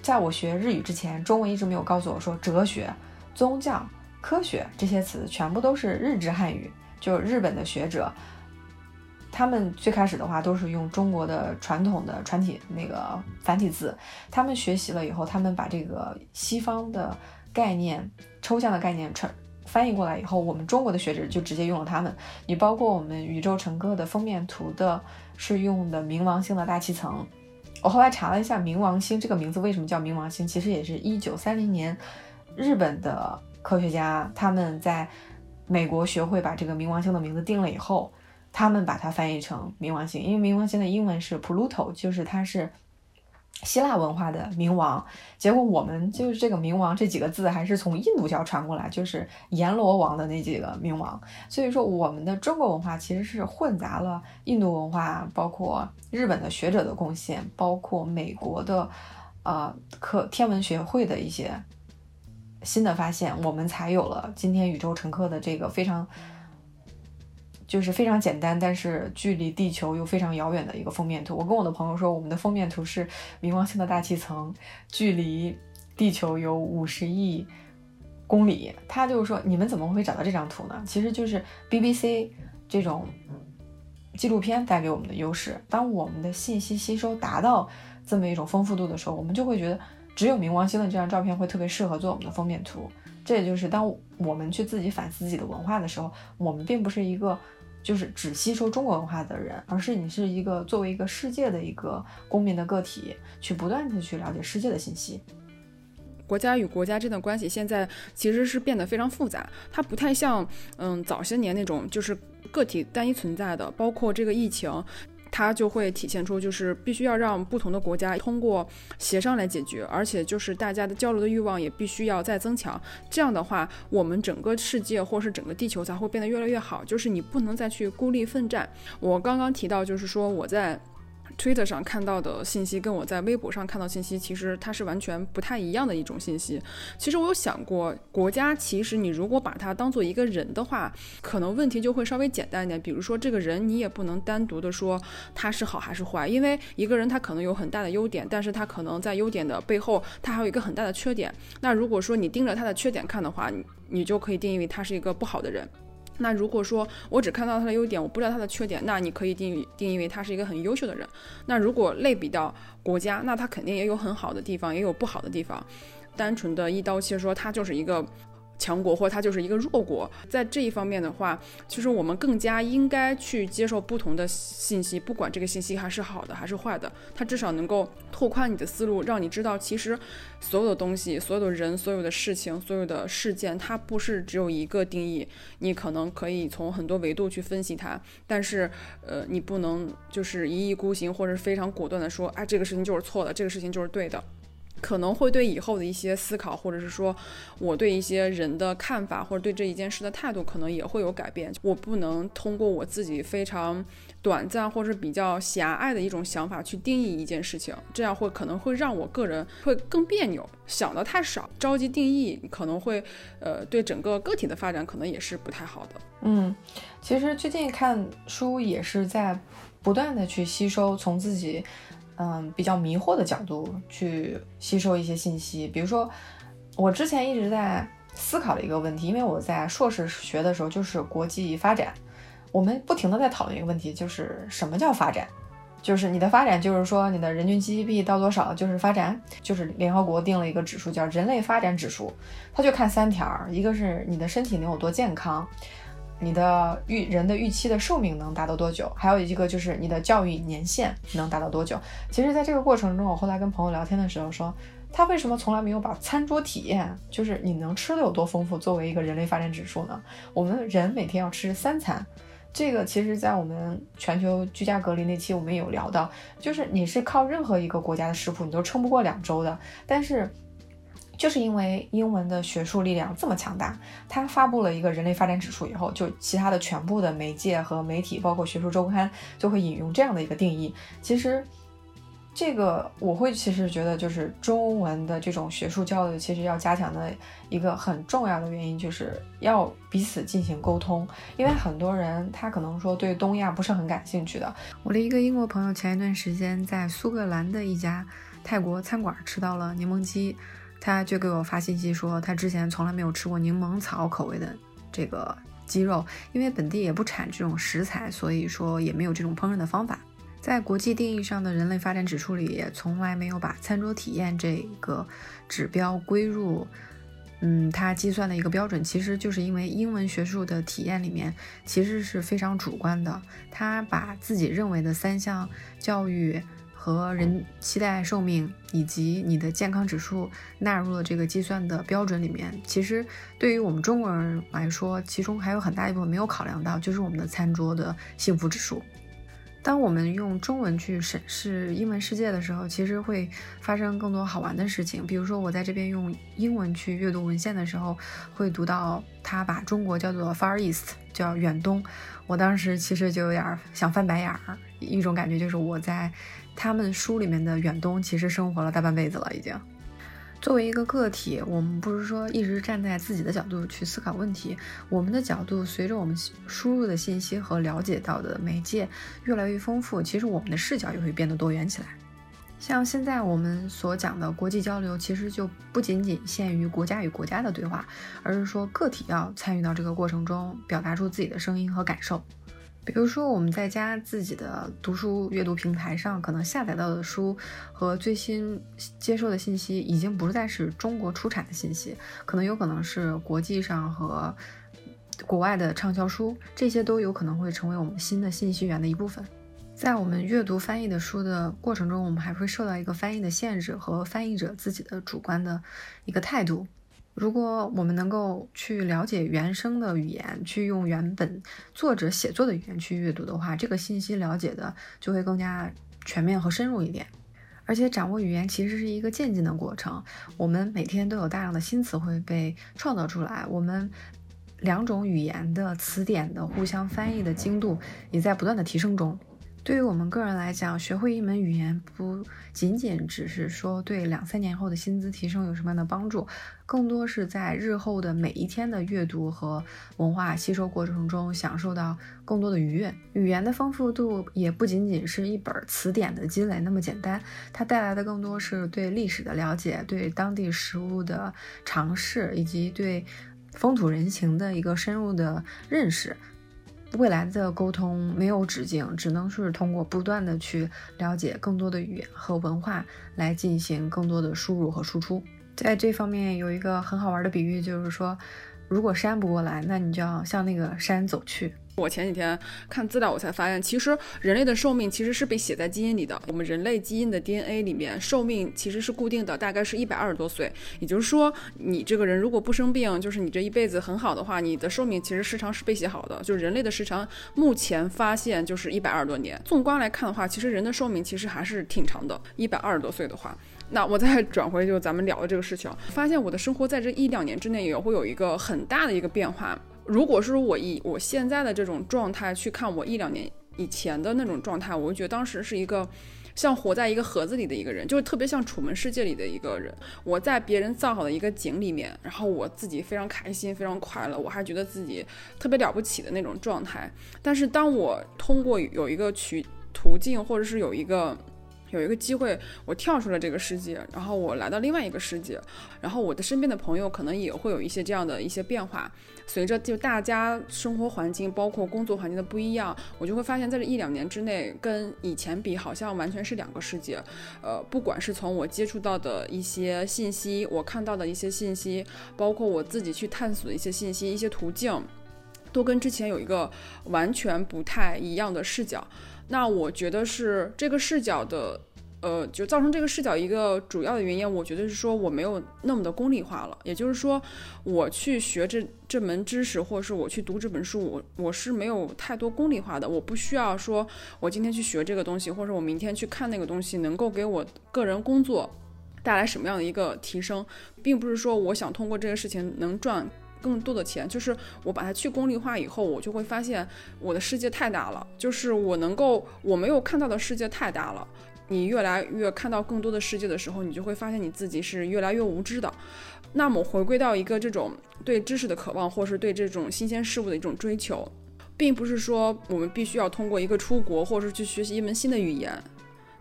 在我学日语之前，中文一直没有告诉我说哲学、宗教。科学这些词全部都是日制汉语，就是日本的学者，他们最开始的话都是用中国的传统的传体那个繁体字，他们学习了以后，他们把这个西方的概念、抽象的概念传翻译过来以后，我们中国的学者就直接用了他们。你包括我们宇宙乘客的封面图的是用的冥王星的大气层，我后来查了一下，冥王星这个名字为什么叫冥王星，其实也是一九三零年日本的。科学家他们在美国学会把这个冥王星的名字定了以后，他们把它翻译成冥王星，因为冥王星的英文是 Pluto，就是它是希腊文化的冥王。结果我们就是这个冥王这几个字还是从印度教传过来，就是阎罗王的那几个冥王。所以说我们的中国文化其实是混杂了印度文化，包括日本的学者的贡献，包括美国的呃科天文学会的一些。新的发现，我们才有了今天宇宙乘客的这个非常，就是非常简单，但是距离地球又非常遥远的一个封面图。我跟我的朋友说，我们的封面图是冥王星的大气层，距离地球有五十亿公里。他就是说，你们怎么会找到这张图呢？其实就是 BBC 这种纪录片带给我们的优势。当我们的信息吸收达到这么一种丰富度的时候，我们就会觉得。只有冥王星的这张照片会特别适合做我们的封面图。这也就是当我们去自己反思自己的文化的时候，我们并不是一个就是只吸收中国文化的人，而是你是一个作为一个世界的一个公民的个体，去不断的去了解世界的信息。国家与国家之间的关系现在其实是变得非常复杂，它不太像嗯早些年那种就是个体单一存在的，包括这个疫情。它就会体现出，就是必须要让不同的国家通过协商来解决，而且就是大家的交流的欲望也必须要再增强。这样的话，我们整个世界或是整个地球才会变得越来越好。就是你不能再去孤立奋战。我刚刚提到，就是说我在。Twitter 上看到的信息跟我在微博上看到信息，其实它是完全不太一样的一种信息。其实我有想过，国家其实你如果把它当做一个人的话，可能问题就会稍微简单一点。比如说这个人，你也不能单独的说他是好还是坏，因为一个人他可能有很大的优点，但是他可能在优点的背后，他还有一个很大的缺点。那如果说你盯着他的缺点看的话，你你就可以定义为他是一个不好的人。那如果说我只看到他的优点，我不知道他的缺点，那你可以定义定义为他是一个很优秀的人。那如果类比到国家，那他肯定也有很好的地方，也有不好的地方。单纯的一刀切说，他就是一个。强国或它就是一个弱国，在这一方面的话，其实我们更加应该去接受不同的信息，不管这个信息还是好的还是坏的，它至少能够拓宽你的思路，让你知道其实所有的东西、所有的人、所有的事情、所有的事件，它不是只有一个定义，你可能可以从很多维度去分析它，但是呃，你不能就是一意孤行或者非常果断的说，哎，这个事情就是错的，这个事情就是对的。可能会对以后的一些思考，或者是说我对一些人的看法，或者对这一件事的态度，可能也会有改变。我不能通过我自己非常短暂或者比较狭隘的一种想法去定义一件事情，这样会可能会让我个人会更别扭。想的太少，着急定义，可能会呃对整个个体的发展可能也是不太好的。嗯，其实最近看书也是在不断的去吸收，从自己。嗯，比较迷惑的角度去吸收一些信息，比如说，我之前一直在思考的一个问题，因为我在硕士学的时候就是国际发展，我们不停的在讨论一个问题，就是什么叫发展？就是你的发展，就是说你的人均 GDP 到多少就是发展？就是联合国定了一个指数叫人类发展指数，它就看三条，一个是你的身体能有多健康。你的预人的预期的寿命能达到多久？还有一个就是你的教育年限能达到多久？其实，在这个过程中，我后来跟朋友聊天的时候说，他为什么从来没有把餐桌体验，就是你能吃的有多丰富，作为一个人类发展指数呢？我们人每天要吃三餐，这个其实，在我们全球居家隔离那期，我们有聊到，就是你是靠任何一个国家的食谱，你都撑不过两周的，但是。就是因为英文的学术力量这么强大，他发布了一个人类发展指数以后，就其他的全部的媒介和媒体，包括学术周刊，就会引用这样的一个定义。其实，这个我会其实觉得，就是中文的这种学术教育，其实要加强的一个很重要的原因，就是要彼此进行沟通。因为很多人他可能说对东亚不是很感兴趣的。我的一个英国朋友前一段时间在苏格兰的一家泰国餐馆吃到了柠檬鸡。他就给我发信息说，他之前从来没有吃过柠檬草口味的这个鸡肉，因为本地也不产这种食材，所以说也没有这种烹饪的方法。在国际定义上的人类发展指数里，也从来没有把餐桌体验这个指标归入，嗯，它计算的一个标准，其实就是因为英文学术的体验里面其实是非常主观的，他把自己认为的三项教育。和人期待寿命以及你的健康指数纳入了这个计算的标准里面。其实对于我们中国人来说，其中还有很大一部分没有考量到，就是我们的餐桌的幸福指数。当我们用中文去审视英文世界的时候，其实会发生更多好玩的事情。比如说，我在这边用英文去阅读文献的时候，会读到他把中国叫做 Far East，叫远东。我当时其实就有点想翻白眼儿，一种感觉就是我在。他们书里面的远东其实生活了大半辈子了，已经。作为一个个体，我们不是说一直站在自己的角度去思考问题，我们的角度随着我们输入的信息和了解到的媒介越来越丰富，其实我们的视角也会变得多元起来。像现在我们所讲的国际交流，其实就不仅仅限于国家与国家的对话，而是说个体要参与到这个过程中，表达出自己的声音和感受。比如说，我们在家自己的读书阅读平台上，可能下载到的书和最新接收的信息，已经不再是中国出产的信息，可能有可能是国际上和国外的畅销书，这些都有可能会成为我们新的信息源的一部分。在我们阅读翻译的书的过程中，我们还会受到一个翻译的限制和翻译者自己的主观的一个态度。如果我们能够去了解原生的语言，去用原本作者写作的语言去阅读的话，这个信息了解的就会更加全面和深入一点。而且掌握语言其实是一个渐进的过程，我们每天都有大量的新词汇被创造出来，我们两种语言的词典的互相翻译的精度也在不断的提升中。对于我们个人来讲，学会一门语言不仅仅只是说对两三年后的薪资提升有什么样的帮助，更多是在日后的每一天的阅读和文化吸收过程中享受到更多的愉悦。语言的丰富度也不仅仅是一本词典的积累那么简单，它带来的更多是对历史的了解、对当地食物的尝试，以及对风土人情的一个深入的认识。未来的沟通没有止境，只能是通过不断的去了解更多的语言和文化来进行更多的输入和输出。在这方面有一个很好玩的比喻，就是说，如果山不过来，那你就要向那个山走去。我前几天看资料，我才发现，其实人类的寿命其实是被写在基因里的。我们人类基因的 DNA 里面，寿命其实是固定的，大概是一百二十多岁。也就是说，你这个人如果不生病，就是你这一辈子很好的话，你的寿命其实时长是被写好的。就是人类的时长，目前发现就是一百二十多年。纵观来看的话，其实人的寿命其实还是挺长的。一百二十多岁的话，那我再 转回就咱们聊的这个事情，发现我的生活在这一两年之内也会有一个很大的一个变化。如果是我以我现在的这种状态去看我一两年以前的那种状态，我就觉得当时是一个像活在一个盒子里的一个人，就是特别像《楚门世界》里的一个人。我在别人造好的一个景里面，然后我自己非常开心、非常快乐，我还觉得自己特别了不起的那种状态。但是当我通过有一个渠途径，或者是有一个。有一个机会，我跳出了这个世界，然后我来到另外一个世界，然后我的身边的朋友可能也会有一些这样的一些变化，随着就大家生活环境包括工作环境的不一样，我就会发现在这一两年之内，跟以前比好像完全是两个世界。呃，不管是从我接触到的一些信息，我看到的一些信息，包括我自己去探索的一些信息、一些途径，都跟之前有一个完全不太一样的视角。那我觉得是这个视角的，呃，就造成这个视角一个主要的原因，我觉得是说我没有那么的功利化了。也就是说，我去学这这门知识，或者是我去读这本书，我我是没有太多功利化的。我不需要说我今天去学这个东西，或者我明天去看那个东西，能够给我个人工作带来什么样的一个提升，并不是说我想通过这个事情能赚。更多的钱，就是我把它去功利化以后，我就会发现我的世界太大了，就是我能够我没有看到的世界太大了。你越来越看到更多的世界的时候，你就会发现你自己是越来越无知的。那么回归到一个这种对知识的渴望，或是对这种新鲜事物的一种追求，并不是说我们必须要通过一个出国，或者是去学习一门新的语言。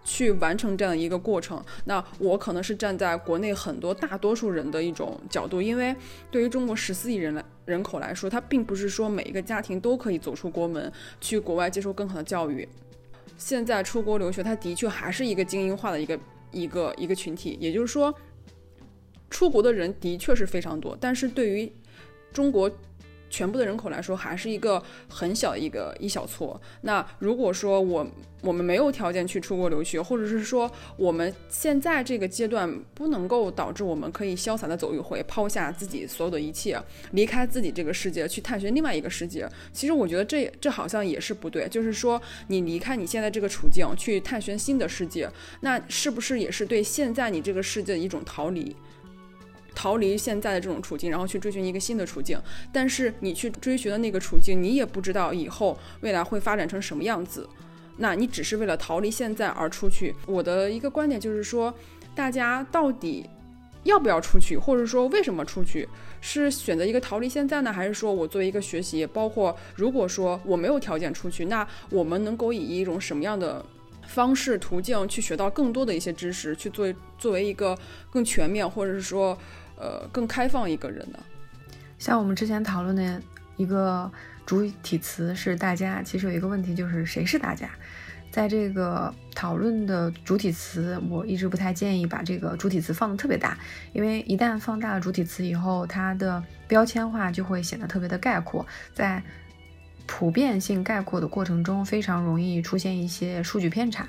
去完成这样的一个过程，那我可能是站在国内很多大多数人的一种角度，因为对于中国十四亿人来人口来说，它并不是说每一个家庭都可以走出国门去国外接受更好的教育。现在出国留学，它的确还是一个精英化的一个一个一个群体，也就是说，出国的人的确是非常多，但是对于中国。全部的人口来说，还是一个很小的一个一小撮。那如果说我我们没有条件去出国留学，或者是说我们现在这个阶段不能够导致我们可以潇洒的走一回，抛下自己所有的一切，离开自己这个世界去探寻另外一个世界。其实我觉得这这好像也是不对。就是说你离开你现在这个处境去探寻新的世界，那是不是也是对现在你这个世界的一种逃离？逃离现在的这种处境，然后去追寻一个新的处境。但是你去追寻的那个处境，你也不知道以后未来会发展成什么样子。那你只是为了逃离现在而出去。我的一个观点就是说，大家到底要不要出去，或者说为什么出去？是选择一个逃离现在呢，还是说我作为一个学习？包括如果说我没有条件出去，那我们能够以一种什么样的方式途径去学到更多的一些知识，去作为作为一个更全面，或者是说。呃，更开放一个人呢？像我们之前讨论的一个主体词是大家，其实有一个问题就是谁是大家？在这个讨论的主体词，我一直不太建议把这个主体词放的特别大，因为一旦放大了主体词以后，它的标签化就会显得特别的概括，在普遍性概括的过程中，非常容易出现一些数据偏差。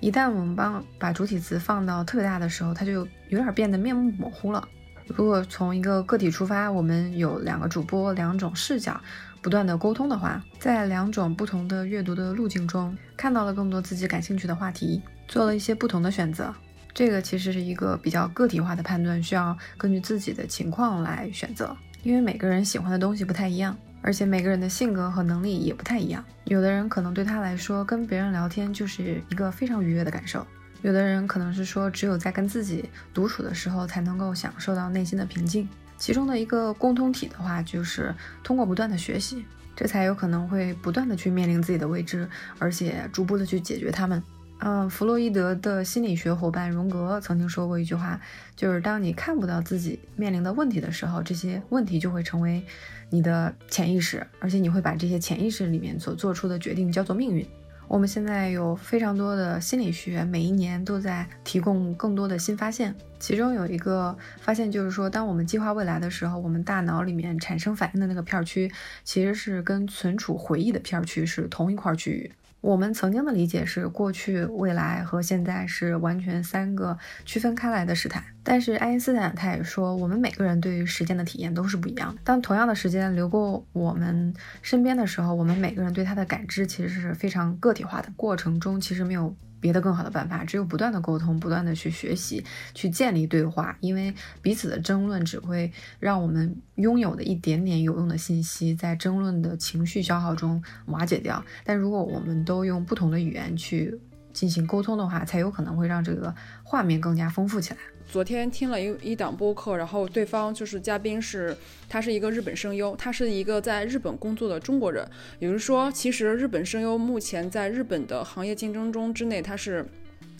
一旦我们帮把主体词放到特别大的时候，它就有点变得面目模糊了。如果从一个个体出发，我们有两个主播、两种视角，不断的沟通的话，在两种不同的阅读的路径中，看到了更多自己感兴趣的话题，做了一些不同的选择。这个其实是一个比较个体化的判断，需要根据自己的情况来选择。因为每个人喜欢的东西不太一样，而且每个人的性格和能力也不太一样。有的人可能对他来说，跟别人聊天就是一个非常愉悦的感受。有的人可能是说，只有在跟自己独处的时候，才能够享受到内心的平静。其中的一个共通体的话，就是通过不断的学习，这才有可能会不断的去面临自己的未知，而且逐步的去解决他们。嗯，弗洛伊德的心理学伙伴荣格曾经说过一句话，就是当你看不到自己面临的问题的时候，这些问题就会成为你的潜意识，而且你会把这些潜意识里面所做出的决定叫做命运。我们现在有非常多的心理学，每一年都在提供更多的新发现。其中有一个发现就是说，当我们计划未来的时候，我们大脑里面产生反应的那个片区，其实是跟存储回忆的片区是同一块区域。我们曾经的理解是，过去、未来和现在是完全三个区分开来的时态。但是爱因斯坦他也说，我们每个人对于时间的体验都是不一样的。当同样的时间流过我们身边的时候，我们每个人对它的感知其实是非常个体化的。过程中其实没有。别的更好的办法，只有不断的沟通，不断的去学习，去建立对话。因为彼此的争论只会让我们拥有的一点点有用的信息，在争论的情绪消耗中瓦解掉。但如果我们都用不同的语言去进行沟通的话，才有可能会让这个画面更加丰富起来。昨天听了一一档播客，然后对方就是嘉宾是，他是一个日本声优，他是一个在日本工作的中国人。也就是说，其实日本声优目前在日本的行业竞争中之内，他是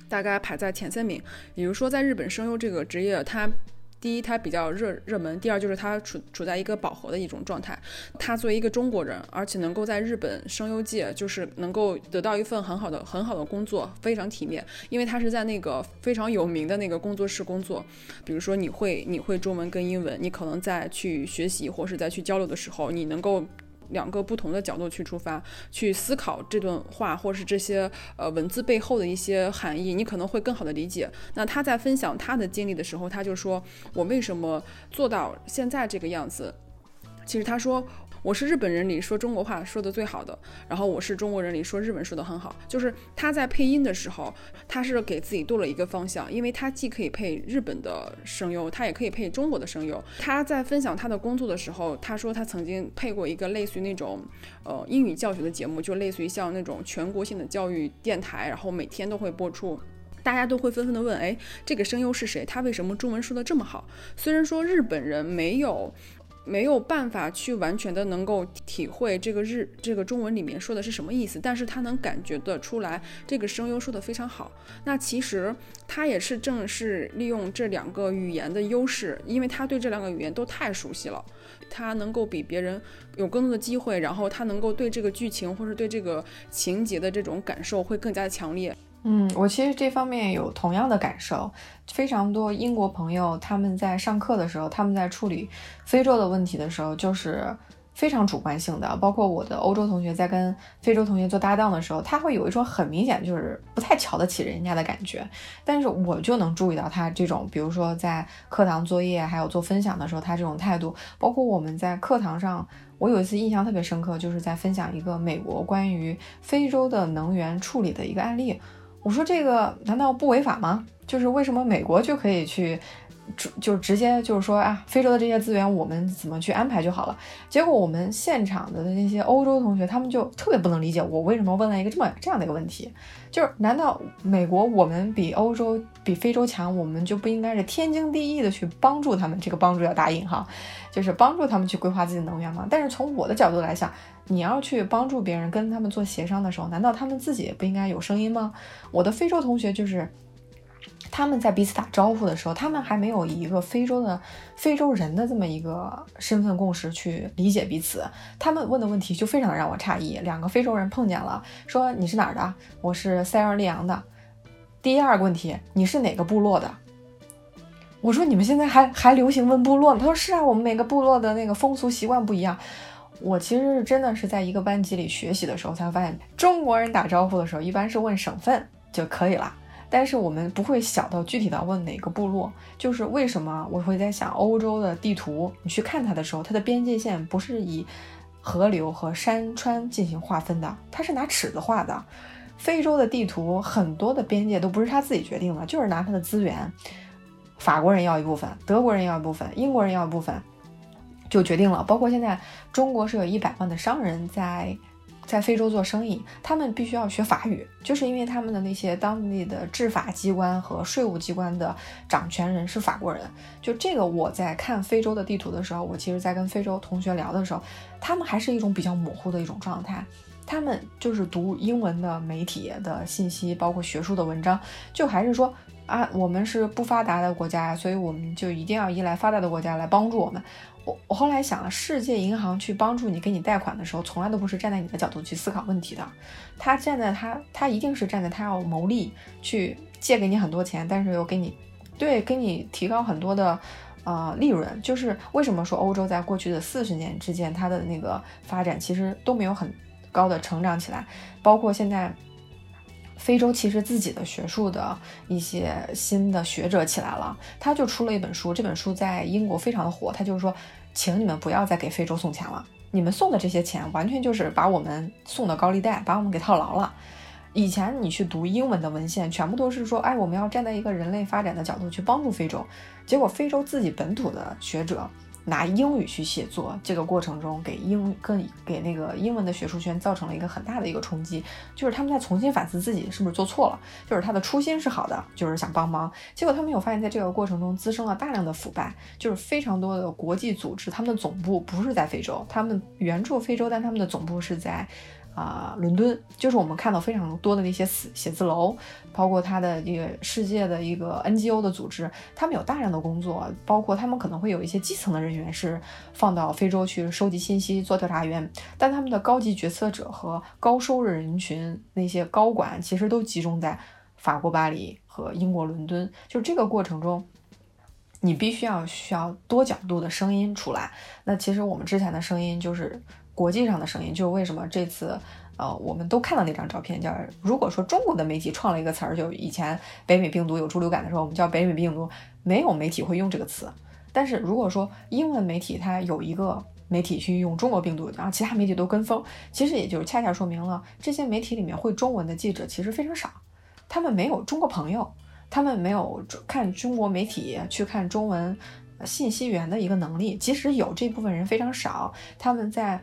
大概排在前三名。也就是说，在日本声优这个职业，他。第一，它比较热热门；第二，就是它处处在一个饱和的一种状态。他作为一个中国人，而且能够在日本声优界，就是能够得到一份很好的很好的工作，非常体面。因为他是在那个非常有名的那个工作室工作。比如说，你会你会中文跟英文，你可能在去学习或是在去交流的时候，你能够。两个不同的角度去出发，去思考这段话，或是这些呃文字背后的一些含义，你可能会更好的理解。那他在分享他的经历的时候，他就说：“我为什么做到现在这个样子？”其实他说。我是日本人里说中国话说的最好的，然后我是中国人里说日文说的很好。就是他在配音的时候，他是给自己多了一个方向，因为他既可以配日本的声优，他也可以配中国的声优。他在分享他的工作的时候，他说他曾经配过一个类似于那种呃英语教学的节目，就类似于像那种全国性的教育电台，然后每天都会播出，大家都会纷纷的问，哎，这个声优是谁？他为什么中文说的这么好？虽然说日本人没有。没有办法去完全的能够体会这个日这个中文里面说的是什么意思，但是他能感觉得出来这个声优说的非常好。那其实他也是正是利用这两个语言的优势，因为他对这两个语言都太熟悉了，他能够比别人有更多的机会，然后他能够对这个剧情或者对这个情节的这种感受会更加的强烈。嗯，我其实这方面有同样的感受，非常多英国朋友他们在上课的时候，他们在处理非洲的问题的时候，就是非常主观性的。包括我的欧洲同学在跟非洲同学做搭档的时候，他会有一种很明显就是不太瞧得起人家的感觉。但是我就能注意到他这种，比如说在课堂作业还有做分享的时候，他这种态度。包括我们在课堂上，我有一次印象特别深刻，就是在分享一个美国关于非洲的能源处理的一个案例。我说这个难道不违法吗？就是为什么美国就可以去，就直接就是说啊，非洲的这些资源我们怎么去安排就好了。结果我们现场的那些欧洲同学，他们就特别不能理解我为什么问了一个这么这样的一个问题。就是难道美国我们比欧洲比非洲强，我们就不应该是天经地义的去帮助他们？这个帮助要打引号，就是帮助他们去规划自己的能源嘛？但是从我的角度来想。你要去帮助别人，跟他们做协商的时候，难道他们自己不应该有声音吗？我的非洲同学就是，他们在彼此打招呼的时候，他们还没有以一个非洲的非洲人的这么一个身份共识去理解彼此。他们问的问题就非常让我诧异。两个非洲人碰见了，说你是哪儿的？我是塞尔利昂的。第二个问题，你是哪个部落的？我说你们现在还还流行问部落吗？他说是啊，我们每个部落的那个风俗习惯不一样。我其实是真的是在一个班级里学习的时候才发现，中国人打招呼的时候一般是问省份就可以了，但是我们不会小到具体到问哪个部落。就是为什么我会在想，欧洲的地图你去看它的时候，它的边界线不是以河流和山川进行划分的，它是拿尺子画的。非洲的地图很多的边界都不是他自己决定的，就是拿他的资源，法国人要一部分，德国人要一部分，英国人要一部分。就决定了，包括现在中国是有一百万的商人在在非洲做生意，他们必须要学法语，就是因为他们的那些当地的执法机关和税务机关的掌权人是法国人。就这个，我在看非洲的地图的时候，我其实在跟非洲同学聊的时候，他们还是一种比较模糊的一种状态。他们就是读英文的媒体的信息，包括学术的文章，就还是说啊，我们是不发达的国家，所以我们就一定要依赖发达的国家来帮助我们。我我后来想了，世界银行去帮助你给你贷款的时候，从来都不是站在你的角度去思考问题的，他站在他他一定是站在他要牟利去借给你很多钱，但是又给你对给你提高很多的呃利润。就是为什么说欧洲在过去的四十年之间，它的那个发展其实都没有很高的成长起来，包括现在。非洲其实自己的学术的一些新的学者起来了，他就出了一本书，这本书在英国非常的火。他就是说，请你们不要再给非洲送钱了，你们送的这些钱完全就是把我们送的高利贷，把我们给套牢了。以前你去读英文的文献，全部都是说，哎，我们要站在一个人类发展的角度去帮助非洲，结果非洲自己本土的学者。拿英语去写作，这个过程中给英跟给那个英文的学术圈造成了一个很大的一个冲击，就是他们在重新反思自己是不是做错了，就是他的初心是好的，就是想帮忙，结果他们有发现，在这个过程中滋生了大量的腐败，就是非常多的国际组织，他们的总部不是在非洲，他们援助非洲，但他们的总部是在。啊，伦敦就是我们看到非常多的那些写写字楼，包括它的这个世界的一个 NGO 的组织，他们有大量的工作，包括他们可能会有一些基层的人员是放到非洲去收集信息、做调查员，但他们的高级决策者和高收入人群那些高管其实都集中在法国巴黎和英国伦敦。就这个过程中，你必须要需要多角度的声音出来。那其实我们之前的声音就是。国际上的声音就是为什么这次，呃，我们都看到那张照片，叫如果说中国的媒体创了一个词儿，就以前北美病毒有猪流感的时候，我们叫北美病毒，没有媒体会用这个词。但是如果说英文媒体它有一个媒体去用中国病毒，然后其他媒体都跟风，其实也就是恰恰说明了这些媒体里面会中文的记者其实非常少，他们没有中国朋友，他们没有看中国媒体去看中文信息源的一个能力，即使有这部分人非常少，他们在。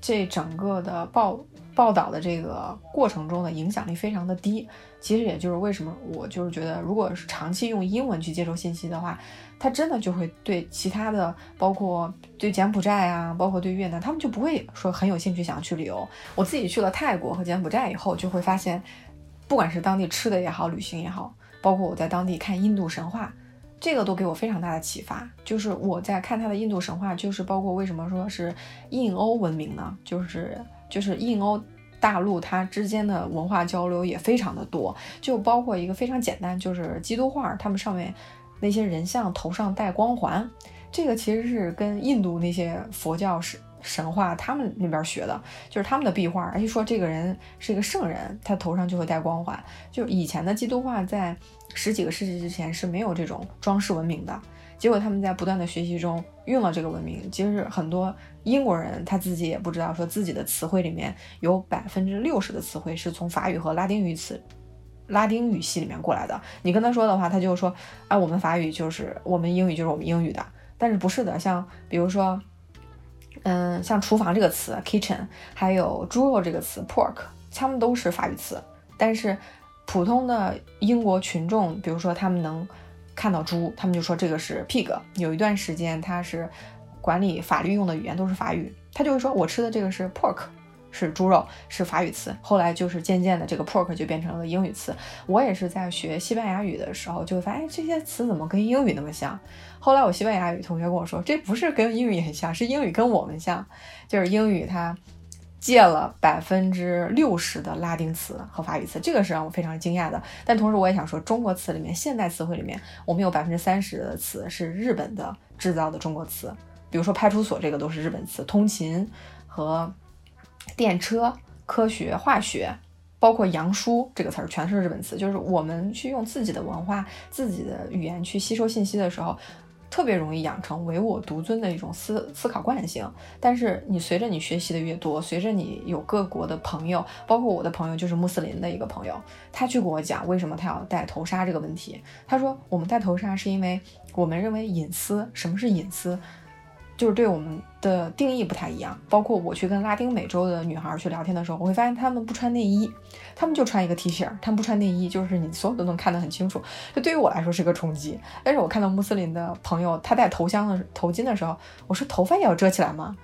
这整个的报报道的这个过程中的影响力非常的低，其实也就是为什么我就是觉得，如果是长期用英文去接收信息的话，它真的就会对其他的，包括对柬埔寨啊，包括对越南，他们就不会说很有兴趣想要去旅游。我自己去了泰国和柬埔寨以后，就会发现，不管是当地吃的也好，旅行也好，包括我在当地看印度神话。这个都给我非常大的启发，就是我在看他的印度神话，就是包括为什么说是印欧文明呢？就是就是印欧大陆它之间的文化交流也非常的多，就包括一个非常简单，就是基督画，他们上面那些人像头上戴光环，这个其实是跟印度那些佛教是。神话他们那边学的，就是他们的壁画，而且说这个人是一个圣人，他头上就会戴光环。就以前的基督画在十几个世纪之前是没有这种装饰文明的，结果他们在不断的学习中用了这个文明。其实很多英国人他自己也不知道，说自己的词汇里面有百分之六十的词汇是从法语和拉丁语词、拉丁语系里面过来的。你跟他说的话，他就说啊，我们法语就是我们英语就是我们英语的，但是不是的，像比如说。嗯，像厨房这个词 kitchen，还有猪肉这个词 pork，他们都是法语词。但是普通的英国群众，比如说他们能看到猪，他们就说这个是 pig。有一段时间，他是管理法律用的语言都是法语，他就会说我吃的这个是 pork。是猪肉，是法语词。后来就是渐渐的，这个 pork 就变成了英语词。我也是在学西班牙语的时候，就会发现这些词怎么跟英语那么像。后来我西班牙语同学跟我说，这不是跟英语很像，是英语跟我们像。就是英语它借了百分之六十的拉丁词和法语词，这个是让我非常惊讶的。但同时我也想说，中国词里面现代词汇里面，我们有百分之三十的词是日本的制造的中国词，比如说派出所这个都是日本词，通勤和。电车、科学、化学，包括洋书这个词儿，全是日本词。就是我们去用自己的文化、自己的语言去吸收信息的时候，特别容易养成唯我独尊的一种思思考惯性。但是你随着你学习的越多，随着你有各国的朋友，包括我的朋友就是穆斯林的一个朋友，他去跟我讲为什么他要戴头纱这个问题。他说我们戴头纱是因为我们认为隐私。什么是隐私？就是对我们的定义不太一样，包括我去跟拉丁美洲的女孩去聊天的时候，我会发现她们不穿内衣，她们就穿一个 T 恤，她们不穿内衣，就是你所有都能看得很清楚。这对于我来说是个冲击。但是我看到穆斯林的朋友，他戴头香的头巾的时候，我说头发也要遮起来吗？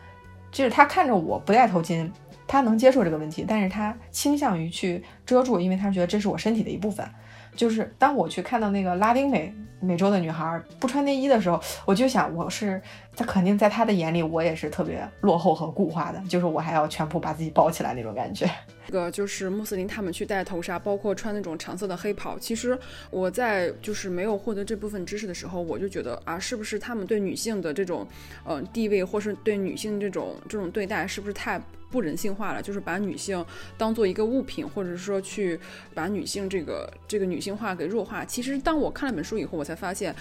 就是他看着我不戴头巾，他能接受这个问题，但是他倾向于去遮住，因为他觉得这是我身体的一部分。就是当我去看到那个拉丁美美洲的女孩不穿内衣的时候，我就想，我是她肯定在她的眼里，我也是特别落后和固化的，就是我还要全部把自己包起来那种感觉。这个就是穆斯林他们去戴头纱，包括穿那种长色的黑袍。其实我在就是没有获得这部分知识的时候，我就觉得啊，是不是他们对女性的这种嗯地位，或是对女性这种这种对待，是不是太？不人性化了，就是把女性当做一个物品，或者说去把女性这个这个女性化给弱化。其实当我看了本书以后，我才发现，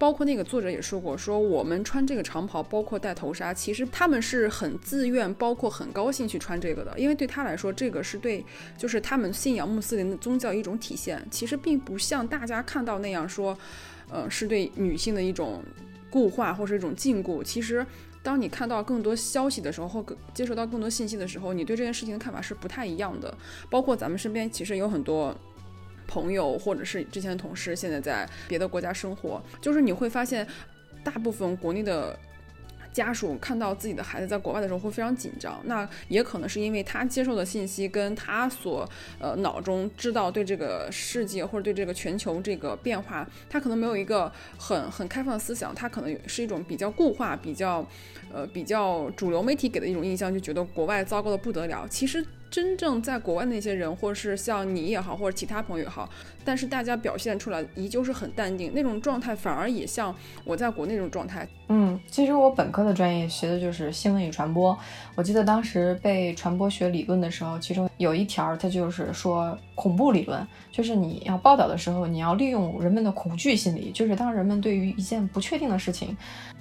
包括那个作者也说过，说我们穿这个长袍，包括戴头纱，其实他们是很自愿，包括很高兴去穿这个的，因为对他来说，这个是对，就是他们信仰穆斯林的宗教一种体现。其实并不像大家看到那样说，呃，是对女性的一种固化或是一种禁锢。其实。当你看到更多消息的时候，或接收到更多信息的时候，你对这件事情的看法是不太一样的。包括咱们身边其实有很多朋友，或者是之前的同事，现在在别的国家生活，就是你会发现，大部分国内的。家属看到自己的孩子在国外的时候会非常紧张，那也可能是因为他接受的信息跟他所呃脑中知道对这个世界或者对这个全球这个变化，他可能没有一个很很开放的思想，他可能是一种比较固化、比较呃比较主流媒体给的一种印象，就觉得国外糟糕的不得了。其实。真正在国外那些人，或者是像你也好，或者其他朋友也好，但是大家表现出来依旧是很淡定那种状态，反而也像我在国内那种状态。嗯，其实我本科的专业学的就是新闻与传播。我记得当时被传播学理论的时候，其中有一条，它就是说恐怖理论，就是你要报道的时候，你要利用人们的恐惧心理，就是当人们对于一件不确定的事情。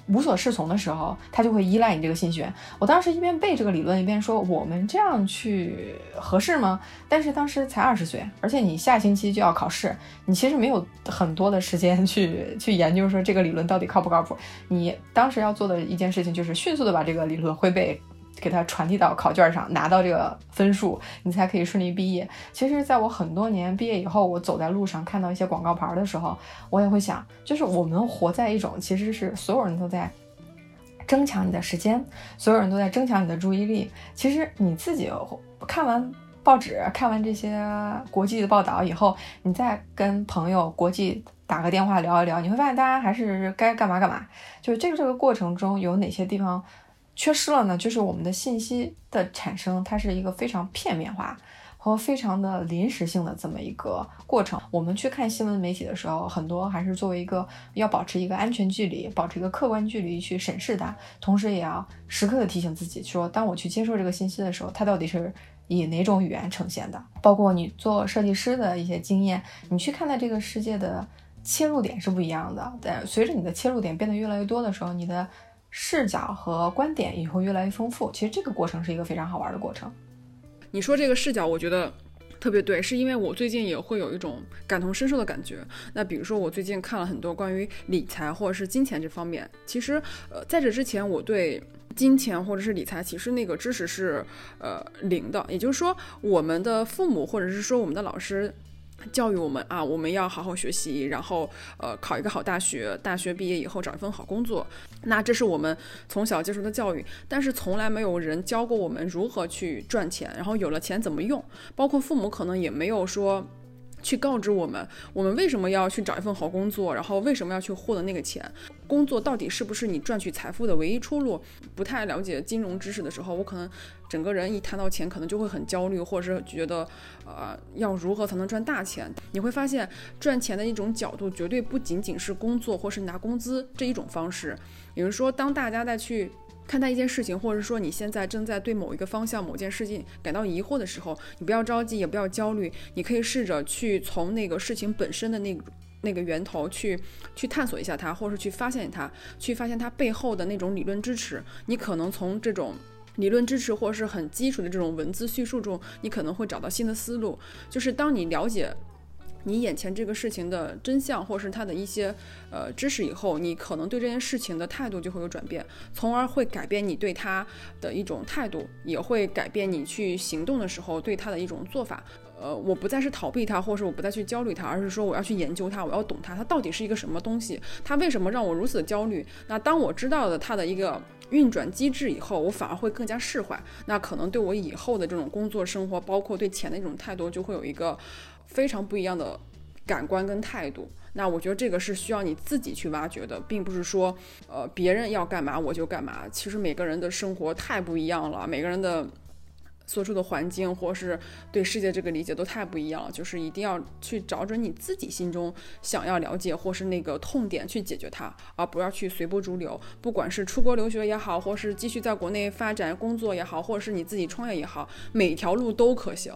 无所适从的时候，他就会依赖你这个信息源。我当时一边背这个理论，一边说：“我们这样去合适吗？”但是当时才二十岁，而且你下星期就要考试，你其实没有很多的时间去去研究说这个理论到底靠不靠谱。你当时要做的一件事情就是迅速的把这个理论会背。给它传递到考卷上，拿到这个分数，你才可以顺利毕业。其实，在我很多年毕业以后，我走在路上看到一些广告牌的时候，我也会想，就是我们活在一种其实是所有人都在争抢你的时间，所有人都在争抢你的注意力。其实你自己看完报纸，看完这些国际的报道以后，你再跟朋友国际打个电话聊一聊，你会发现大家还是该干嘛干嘛。就是这个这个过程中有哪些地方？缺失了呢，就是我们的信息的产生，它是一个非常片面化和非常的临时性的这么一个过程。我们去看新闻媒体的时候，很多还是作为一个要保持一个安全距离，保持一个客观距离去审视它，同时也要时刻的提醒自己，说当我去接受这个信息的时候，它到底是以哪种语言呈现的？包括你做设计师的一些经验，你去看待这个世界的切入点是不一样的。但随着你的切入点变得越来越多的时候，你的视角和观点也会越来越丰富。其实这个过程是一个非常好玩的过程。你说这个视角，我觉得特别对，是因为我最近也会有一种感同身受的感觉。那比如说，我最近看了很多关于理财或者是金钱这方面。其实，呃，在这之前，我对金钱或者是理财，其实那个知识是呃零的。也就是说，我们的父母或者是说我们的老师。教育我们啊，我们要好好学习，然后呃考一个好大学，大学毕业以后找一份好工作。那这是我们从小接受的教育，但是从来没有人教过我们如何去赚钱，然后有了钱怎么用。包括父母可能也没有说。去告知我们，我们为什么要去找一份好工作，然后为什么要去获得那个钱？工作到底是不是你赚取财富的唯一出路？不太了解金融知识的时候，我可能整个人一谈到钱，可能就会很焦虑，或者是觉得，呃，要如何才能赚大钱？你会发现，赚钱的一种角度绝对不仅仅是工作或是拿工资这一种方式。也就是说，当大家在去。看待一件事情，或者说你现在正在对某一个方向、某件事情感到疑惑的时候，你不要着急，也不要焦虑，你可以试着去从那个事情本身的那那个源头去去探索一下它，或者是去发现它，去发现它背后的那种理论支持。你可能从这种理论支持，或是很基础的这种文字叙述中，你可能会找到新的思路。就是当你了解。你眼前这个事情的真相，或是它的一些呃知识以后，你可能对这件事情的态度就会有转变，从而会改变你对它的一种态度，也会改变你去行动的时候对它的一种做法。呃，我不再是逃避它，或是我不再去焦虑它，而是说我要去研究它，我要懂它，它到底是一个什么东西，它为什么让我如此的焦虑？那当我知道了它的一个运转机制以后，我反而会更加释怀。那可能对我以后的这种工作生活，包括对钱的一种态度，就会有一个非常不一样的感官跟态度。那我觉得这个是需要你自己去挖掘的，并不是说，呃，别人要干嘛我就干嘛。其实每个人的生活太不一样了，每个人的。所处的环境，或是对世界这个理解都太不一样了，就是一定要去找准你自己心中想要了解或是那个痛点去解决它，而不要去随波逐流。不管是出国留学也好，或是继续在国内发展工作也好，或者是你自己创业也好，每条路都可行。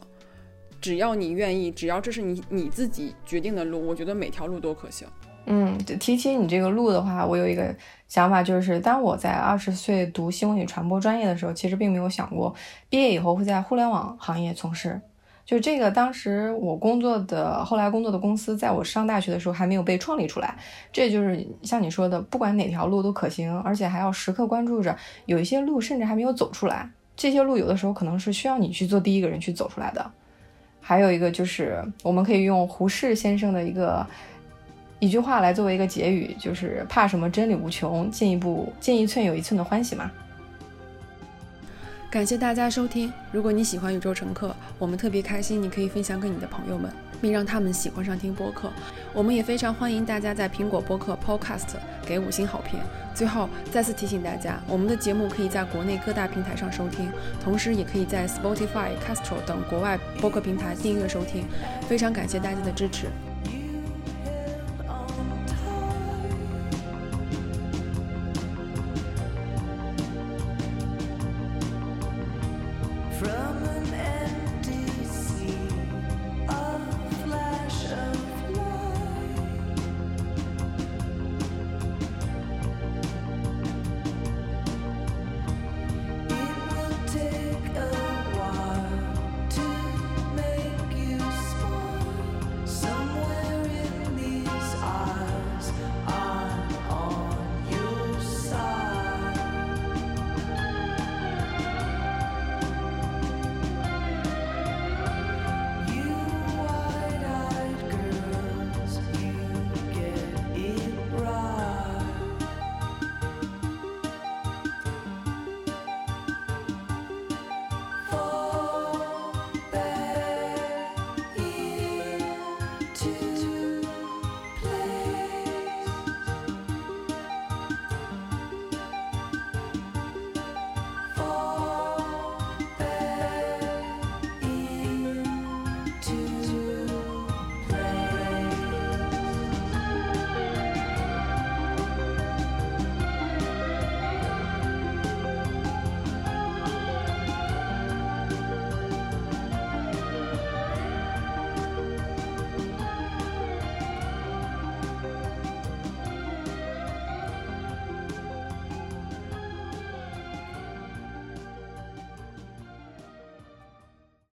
只要你愿意，只要这是你你自己决定的路，我觉得每条路都可行。嗯，提起你这个路的话，我有一个想法，就是当我在二十岁读新闻与传播专业的时候，其实并没有想过毕业以后会在互联网行业从事。就这个，当时我工作的后来工作的公司，在我上大学的时候还没有被创立出来。这就是像你说的，不管哪条路都可行，而且还要时刻关注着，有一些路甚至还没有走出来。这些路有的时候可能是需要你去做第一个人去走出来的。还有一个就是，我们可以用胡适先生的一个。一句话来作为一个结语，就是怕什么真理无穷，进一步进一寸有一寸的欢喜嘛。感谢大家收听，如果你喜欢宇宙乘客，我们特别开心，你可以分享给你的朋友们，并让他们喜欢上听播客。我们也非常欢迎大家在苹果播客 Podcast 给五星好评。最后再次提醒大家，我们的节目可以在国内各大平台上收听，同时也可以在 Spotify、Castro 等国外播客平台订阅收听。非常感谢大家的支持。